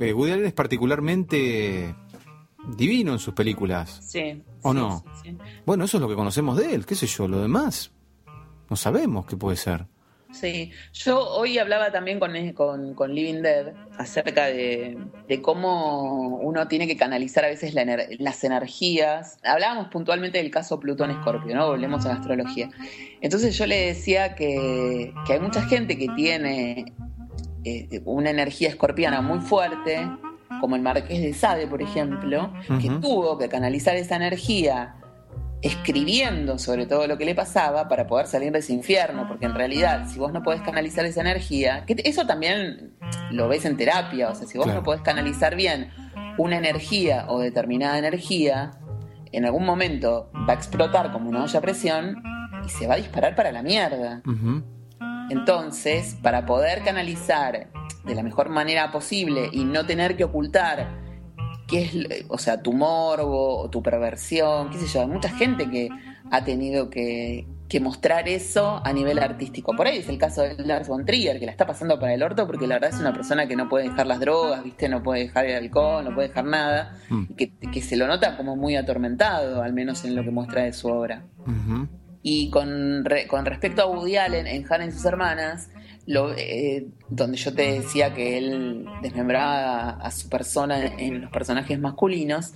eh, Woody Allen es particularmente divino en sus películas. sí. ¿O sí, no? sí, sí. Bueno, eso es lo que conocemos de él, qué sé yo, lo demás no sabemos qué puede ser. Sí, yo hoy hablaba también con, con, con Living Dead acerca de, de cómo uno tiene que canalizar a veces la ener- las energías. Hablábamos puntualmente del caso Plutón Escorpio, ¿no? Volvemos a la astrología. Entonces yo le decía que, que hay mucha gente que tiene eh, una energía escorpiana muy fuerte, como el Marqués de Sade, por ejemplo, que tuvo que canalizar esa energía escribiendo sobre todo lo que le pasaba para poder salir de ese infierno, porque en realidad si vos no podés canalizar esa energía, que eso también lo ves en terapia, o sea, si vos Claro. no podés canalizar bien una energía o determinada energía, en algún momento va a explotar como una olla a presión y se va a disparar para la mierda. Entonces, para poder canalizar de la mejor manera posible y no tener que ocultar qué es, o sea, tu morbo o tu perversión, qué sé yo, hay mucha gente que ha tenido que, que mostrar eso a nivel artístico. Por ahí es el caso de Lars von Trier, que la está pasando para el orto porque la verdad es una persona que no puede dejar las drogas, ¿viste? No puede dejar el alcohol, no puede dejar nada, Mm. y que, que se lo nota como muy atormentado, al menos en lo que muestra de su obra. Y con, re- con respecto a Woody Allen en Hannah y sus hermanas, lo, eh, donde yo te decía que él desmembraba a, a su persona en los personajes masculinos,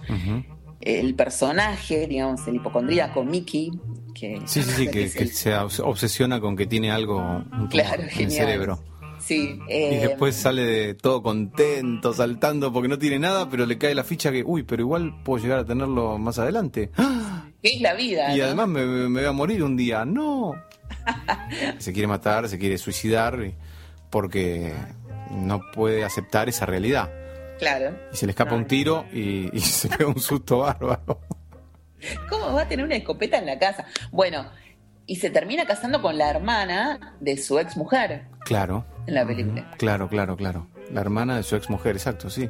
el personaje, digamos, el hipocondríaco Mickey, que, Sí, sí, sí, que, es que el- se obs- obsesiona con que tiene algo un tumor Claro, en el cerebro. Sí, Y eh, después sale de todo contento, saltando porque no tiene nada, pero le cae la ficha que, uy, pero igual puedo llegar a tenerlo más adelante. ¡Ah! es la vida. Y ¿no? además me, me voy a morir un día. No. se quiere matar, se quiere suicidar porque no puede aceptar esa realidad. Claro. Y se le escapa un tiro y, y se pega un susto bárbaro. ¿Cómo va a tener una escopeta en la casa? Bueno, y se termina casando con la hermana de su ex mujer Claro. en la película. Claro, claro, claro. La hermana de su ex mujer, exacto, sí.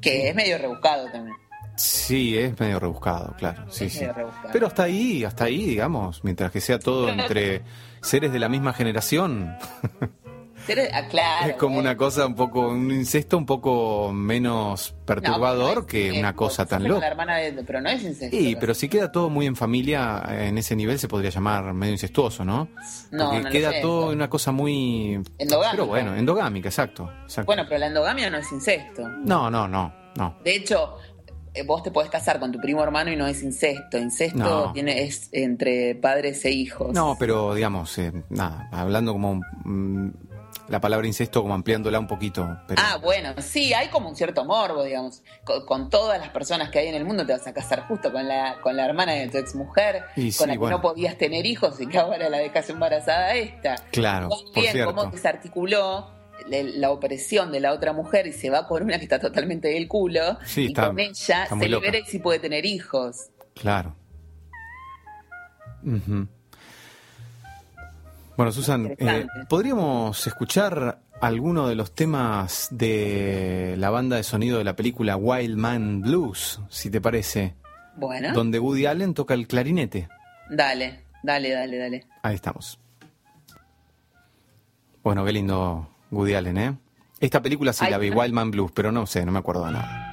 Que es medio rebuscado también. Sí, es medio rebuscado, claro. Sí, Es sí. medio rebuscado. Pero hasta ahí, hasta ahí, digamos, mientras que sea todo entre seres de la misma generación, ah, claro, es como una cosa un poco, un incesto un poco menos perturbador No, no que es- una cosa tan con La loca. hermana de, pero no es incesto. Sí, pero si queda todo muy en familia, en ese nivel se podría llamar medio incestuoso, ¿no? No, Porque no queda sé. todo en una cosa muy... Endogámica. Pero bueno, endogámica, exacto. exacto. Bueno, pero la endogamia no es incesto. No, no, no, no. De hecho, eh, vos te podés casar con tu primo hermano y no es incesto. Incesto No. tiene, es entre padres e hijos. No, pero digamos, eh, nada, hablando como mm, la palabra incesto, como ampliándola un poquito. Pero, Ah, bueno, sí, hay como un cierto morbo, digamos. Con, con todas las personas que hay en el mundo te vas a casar justo con la, con la hermana de tu exmujer, Y sí, con la que bueno. no podías tener hijos y que ahora la dejas embarazada esta. Claro, Igual por cierto. cómo desarticuló la, opresión de la otra mujer y se va con una que está totalmente del culo Sí, y está- con ella está se libera y sí puede tener hijos. Claro. Bueno, Susan, eh. ¿podríamos escuchar alguno de los temas de la banda de sonido de la película Wild Man Blues, si te parece? Bueno, Donde Woody Allen toca el clarinete. dale, dale, dale, dale. Ahí estamos. Bueno, qué lindo Woody Allen, ¿eh? Esta película sí Ay, la vi, no. Wild Man Blues, pero no sé, no me acuerdo de nada.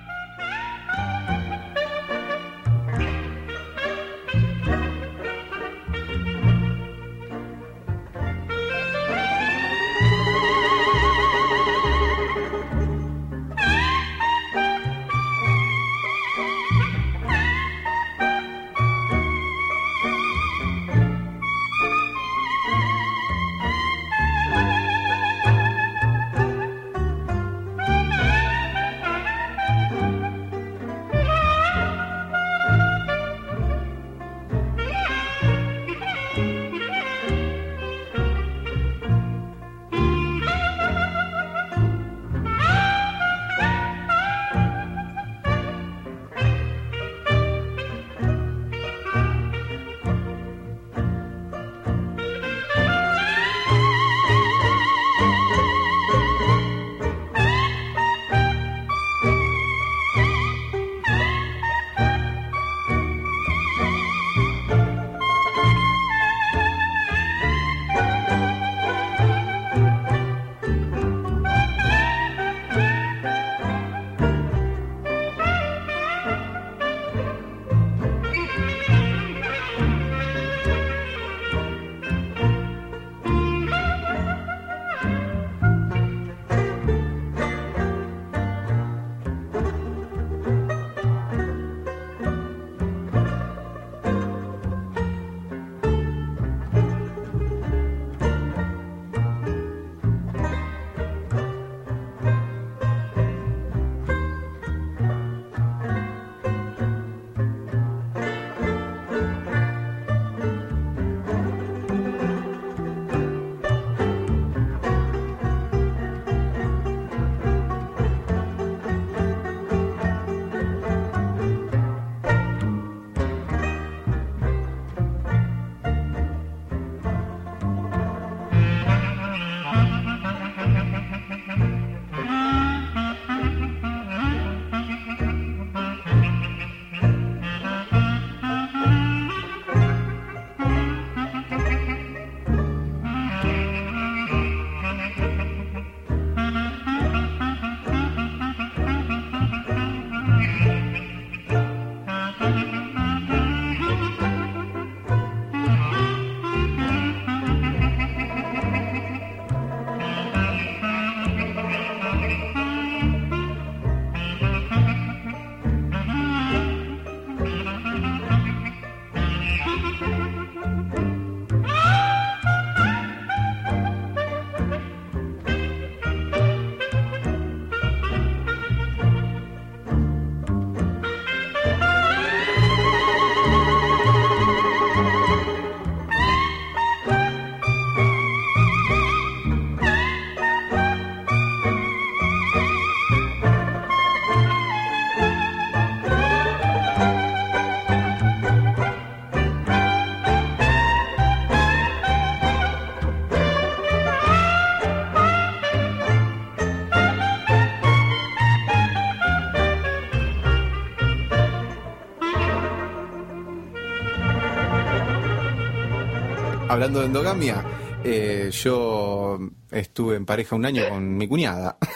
Hablando de endogamia, eh, yo estuve en pareja un año con mi cuñada.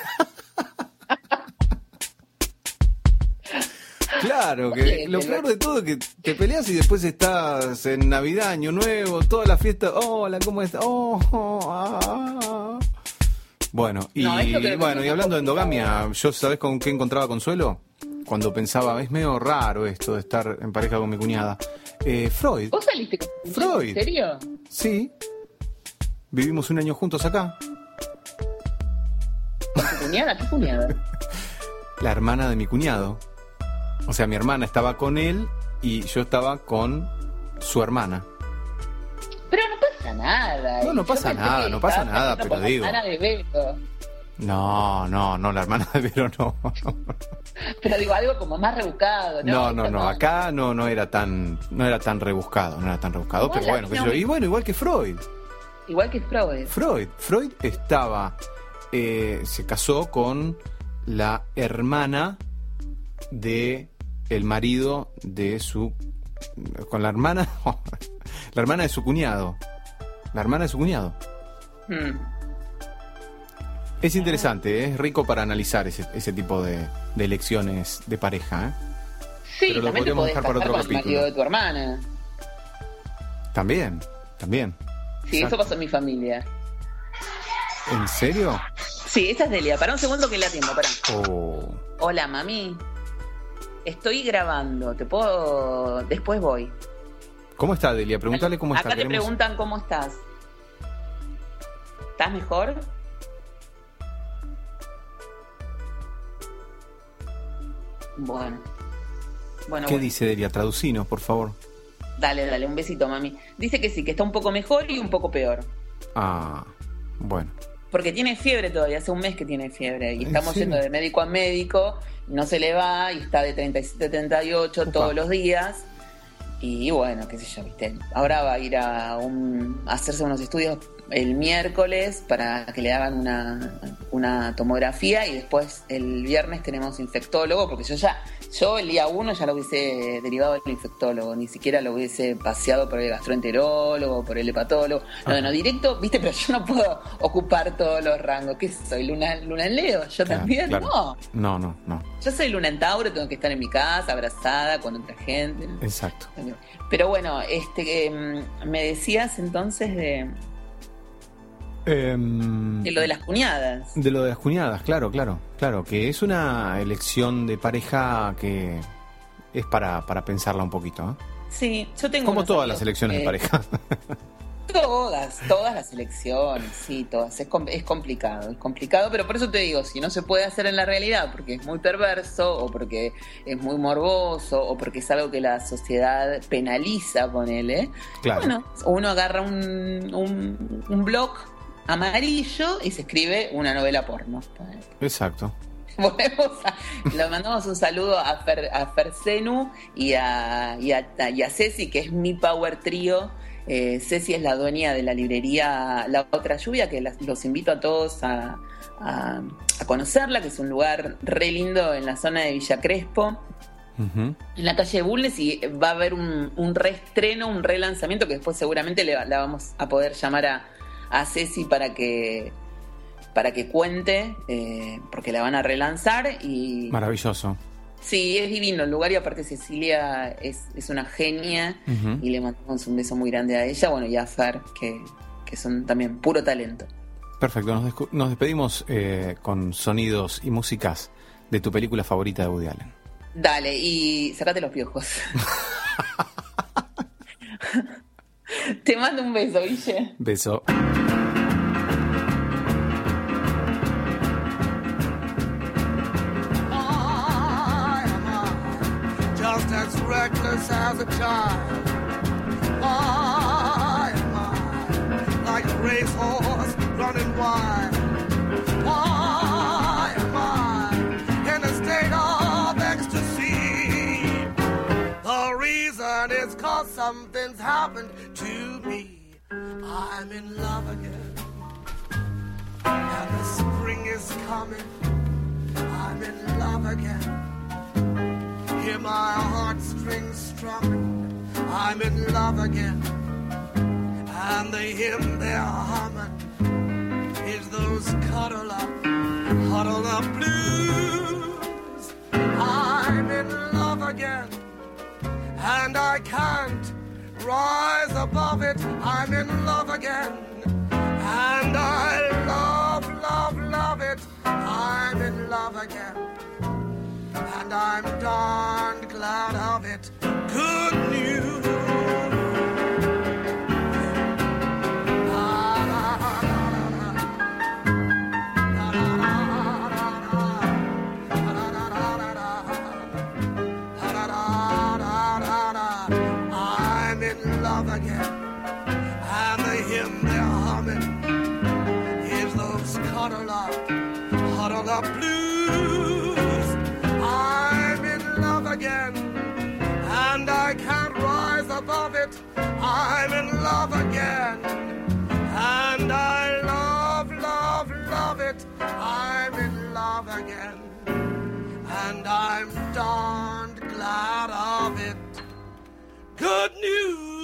Claro, que lo peor de todo es que te peleas y después estás en Navidad, Año Nuevo, toda la fiesta. Hola, ¿cómo estás? Oh, oh, ah. Bueno, y No, que bueno, y hablando de endogamia, ¿yo sabés con qué encontraba consuelo? Cuando pensaba, es medio raro esto de estar en pareja con mi cuñada. Eh, Freud, ¿Vos saliste con? Freud. ¿En serio? sí. Vivimos un año juntos acá. ¿Con tu cuñada? ¿Qué cuñada? La hermana de mi cuñado. O sea, mi hermana estaba con él y yo estaba con su hermana. Pero no pasa nada. No, no pasa nada, no pasa nada, pero digo. No, no, no, la hermana de Vero no. Pero digo, algo como más rebuscado, ¿no? No, no, no, acá no, no era tan, no era tan rebuscado, no era tan rebuscado, pero bueno, qué sé yo. y bueno, igual que Freud. Igual que Freud. Freud, Freud estaba, eh, se casó con la hermana de el marido de su, con la hermana, la hermana de su cuñado, la hermana de su cuñado. Hmm. Es interesante, ¿eh? es rico para analizar ese, ese tipo de, de elecciones de pareja. ¿eh? Sí, Pero lo podríamos dejar para otro con el capítulo. marido de tu hermana. También, también. Sí, Exacto. eso pasó en mi familia. ¿En serio? Sí, esa es Delia. Para un segundo que la atiendo, para. Oh. Hola, mami. Estoy grabando. ¿Te puedo...? Después voy. ¿Cómo está Delia? Pregúntale cómo está. Acá te Queremos- preguntan cómo estás. ¿Estás mejor? Bueno. Bueno, ¿Qué bueno. dice Delia? Traducinos, por favor. Dale, dale, un besito, mami. Dice que sí, que está un poco mejor y un poco peor. Ah, bueno. Porque tiene fiebre todavía, hace un mes que tiene fiebre. Y ¿En estamos yendo de médico a médico, no se le va y está de 37, 38 Upa. todos los días. Y bueno, qué sé yo, viste. Ahora va a ir a, un- a hacerse unos estudios el miércoles para que le hagan una, una tomografía y después el viernes tenemos infectólogo, porque yo ya, yo el día uno ya lo hubiese derivado del infectólogo, ni siquiera lo hubiese paseado por el gastroenterólogo, por el hepatólogo. No, Ajá. no, directo, viste, pero yo no puedo ocupar todos los rangos. ¿Qué soy? ¿Luna, luna en Leo? ¿Yo Claro, también? claro. No. No, no, no. Yo soy luna en Tauro, tengo que estar en mi casa, abrazada con otra gente. Exacto. Pero bueno, este em, me decías entonces de, Em, de lo de las cuñadas. de lo de las cuñadas, claro, claro. Claro, que es una elección de pareja que es para, para pensarla un poquito. ¿eh? Sí, yo tengo Como todas las elecciones de pareja. Todas, todas las elecciones, sí, todas. Es, es complicado, es complicado, pero por eso te digo, si no se puede hacer en la realidad porque es muy perverso o porque es muy morboso o porque es algo que la sociedad penaliza, ponele. Claro. Bueno, uno agarra un, un, un blog amarillo y se escribe una novela porno. Exacto. Volvemos a- le mandamos un saludo a Fer, a Fer Zenu y a, y, a, y a Ceci, que es mi power trío. Eh, Ceci es la dueña de la librería La Otra Lluvia, que las- los invito a todos a, a- a conocerla, que es un lugar re lindo en la zona de Villa Crespo, en la calle Bulnes, y va a haber un, un reestreno, un relanzamiento, que después seguramente le, la vamos a poder llamar a, a Ceci para que para que cuente, eh, porque la van a relanzar y Maravilloso. sí, es divino el lugar y aparte Cecilia es, es una genia y le mandamos un beso muy grande a ella, bueno, y a Fer, que, que son también puro talento. Perfecto, nos, nos despedimos eh, con sonidos y músicas de tu película favorita de Woody Allen. Dale, y sacate los piojos. Te mando un beso, Guille. Beso. I am I, just as reckless as a child. I am I, like a racehorse running wild. Why am I in a state of ecstasy? The reason is cause something's happened to me. I'm in love again. And the spring is coming. I'm in love again. Hear my heartstrings strumming. I'm in love again. And the hymn they're humming is those cuddle up, huddle up blues. I'm in love again. And I can't rise above it. I'm in love again. And I love, love, love it. I'm in love again. And I'm darned glad of it. Good news. side of it. Good news.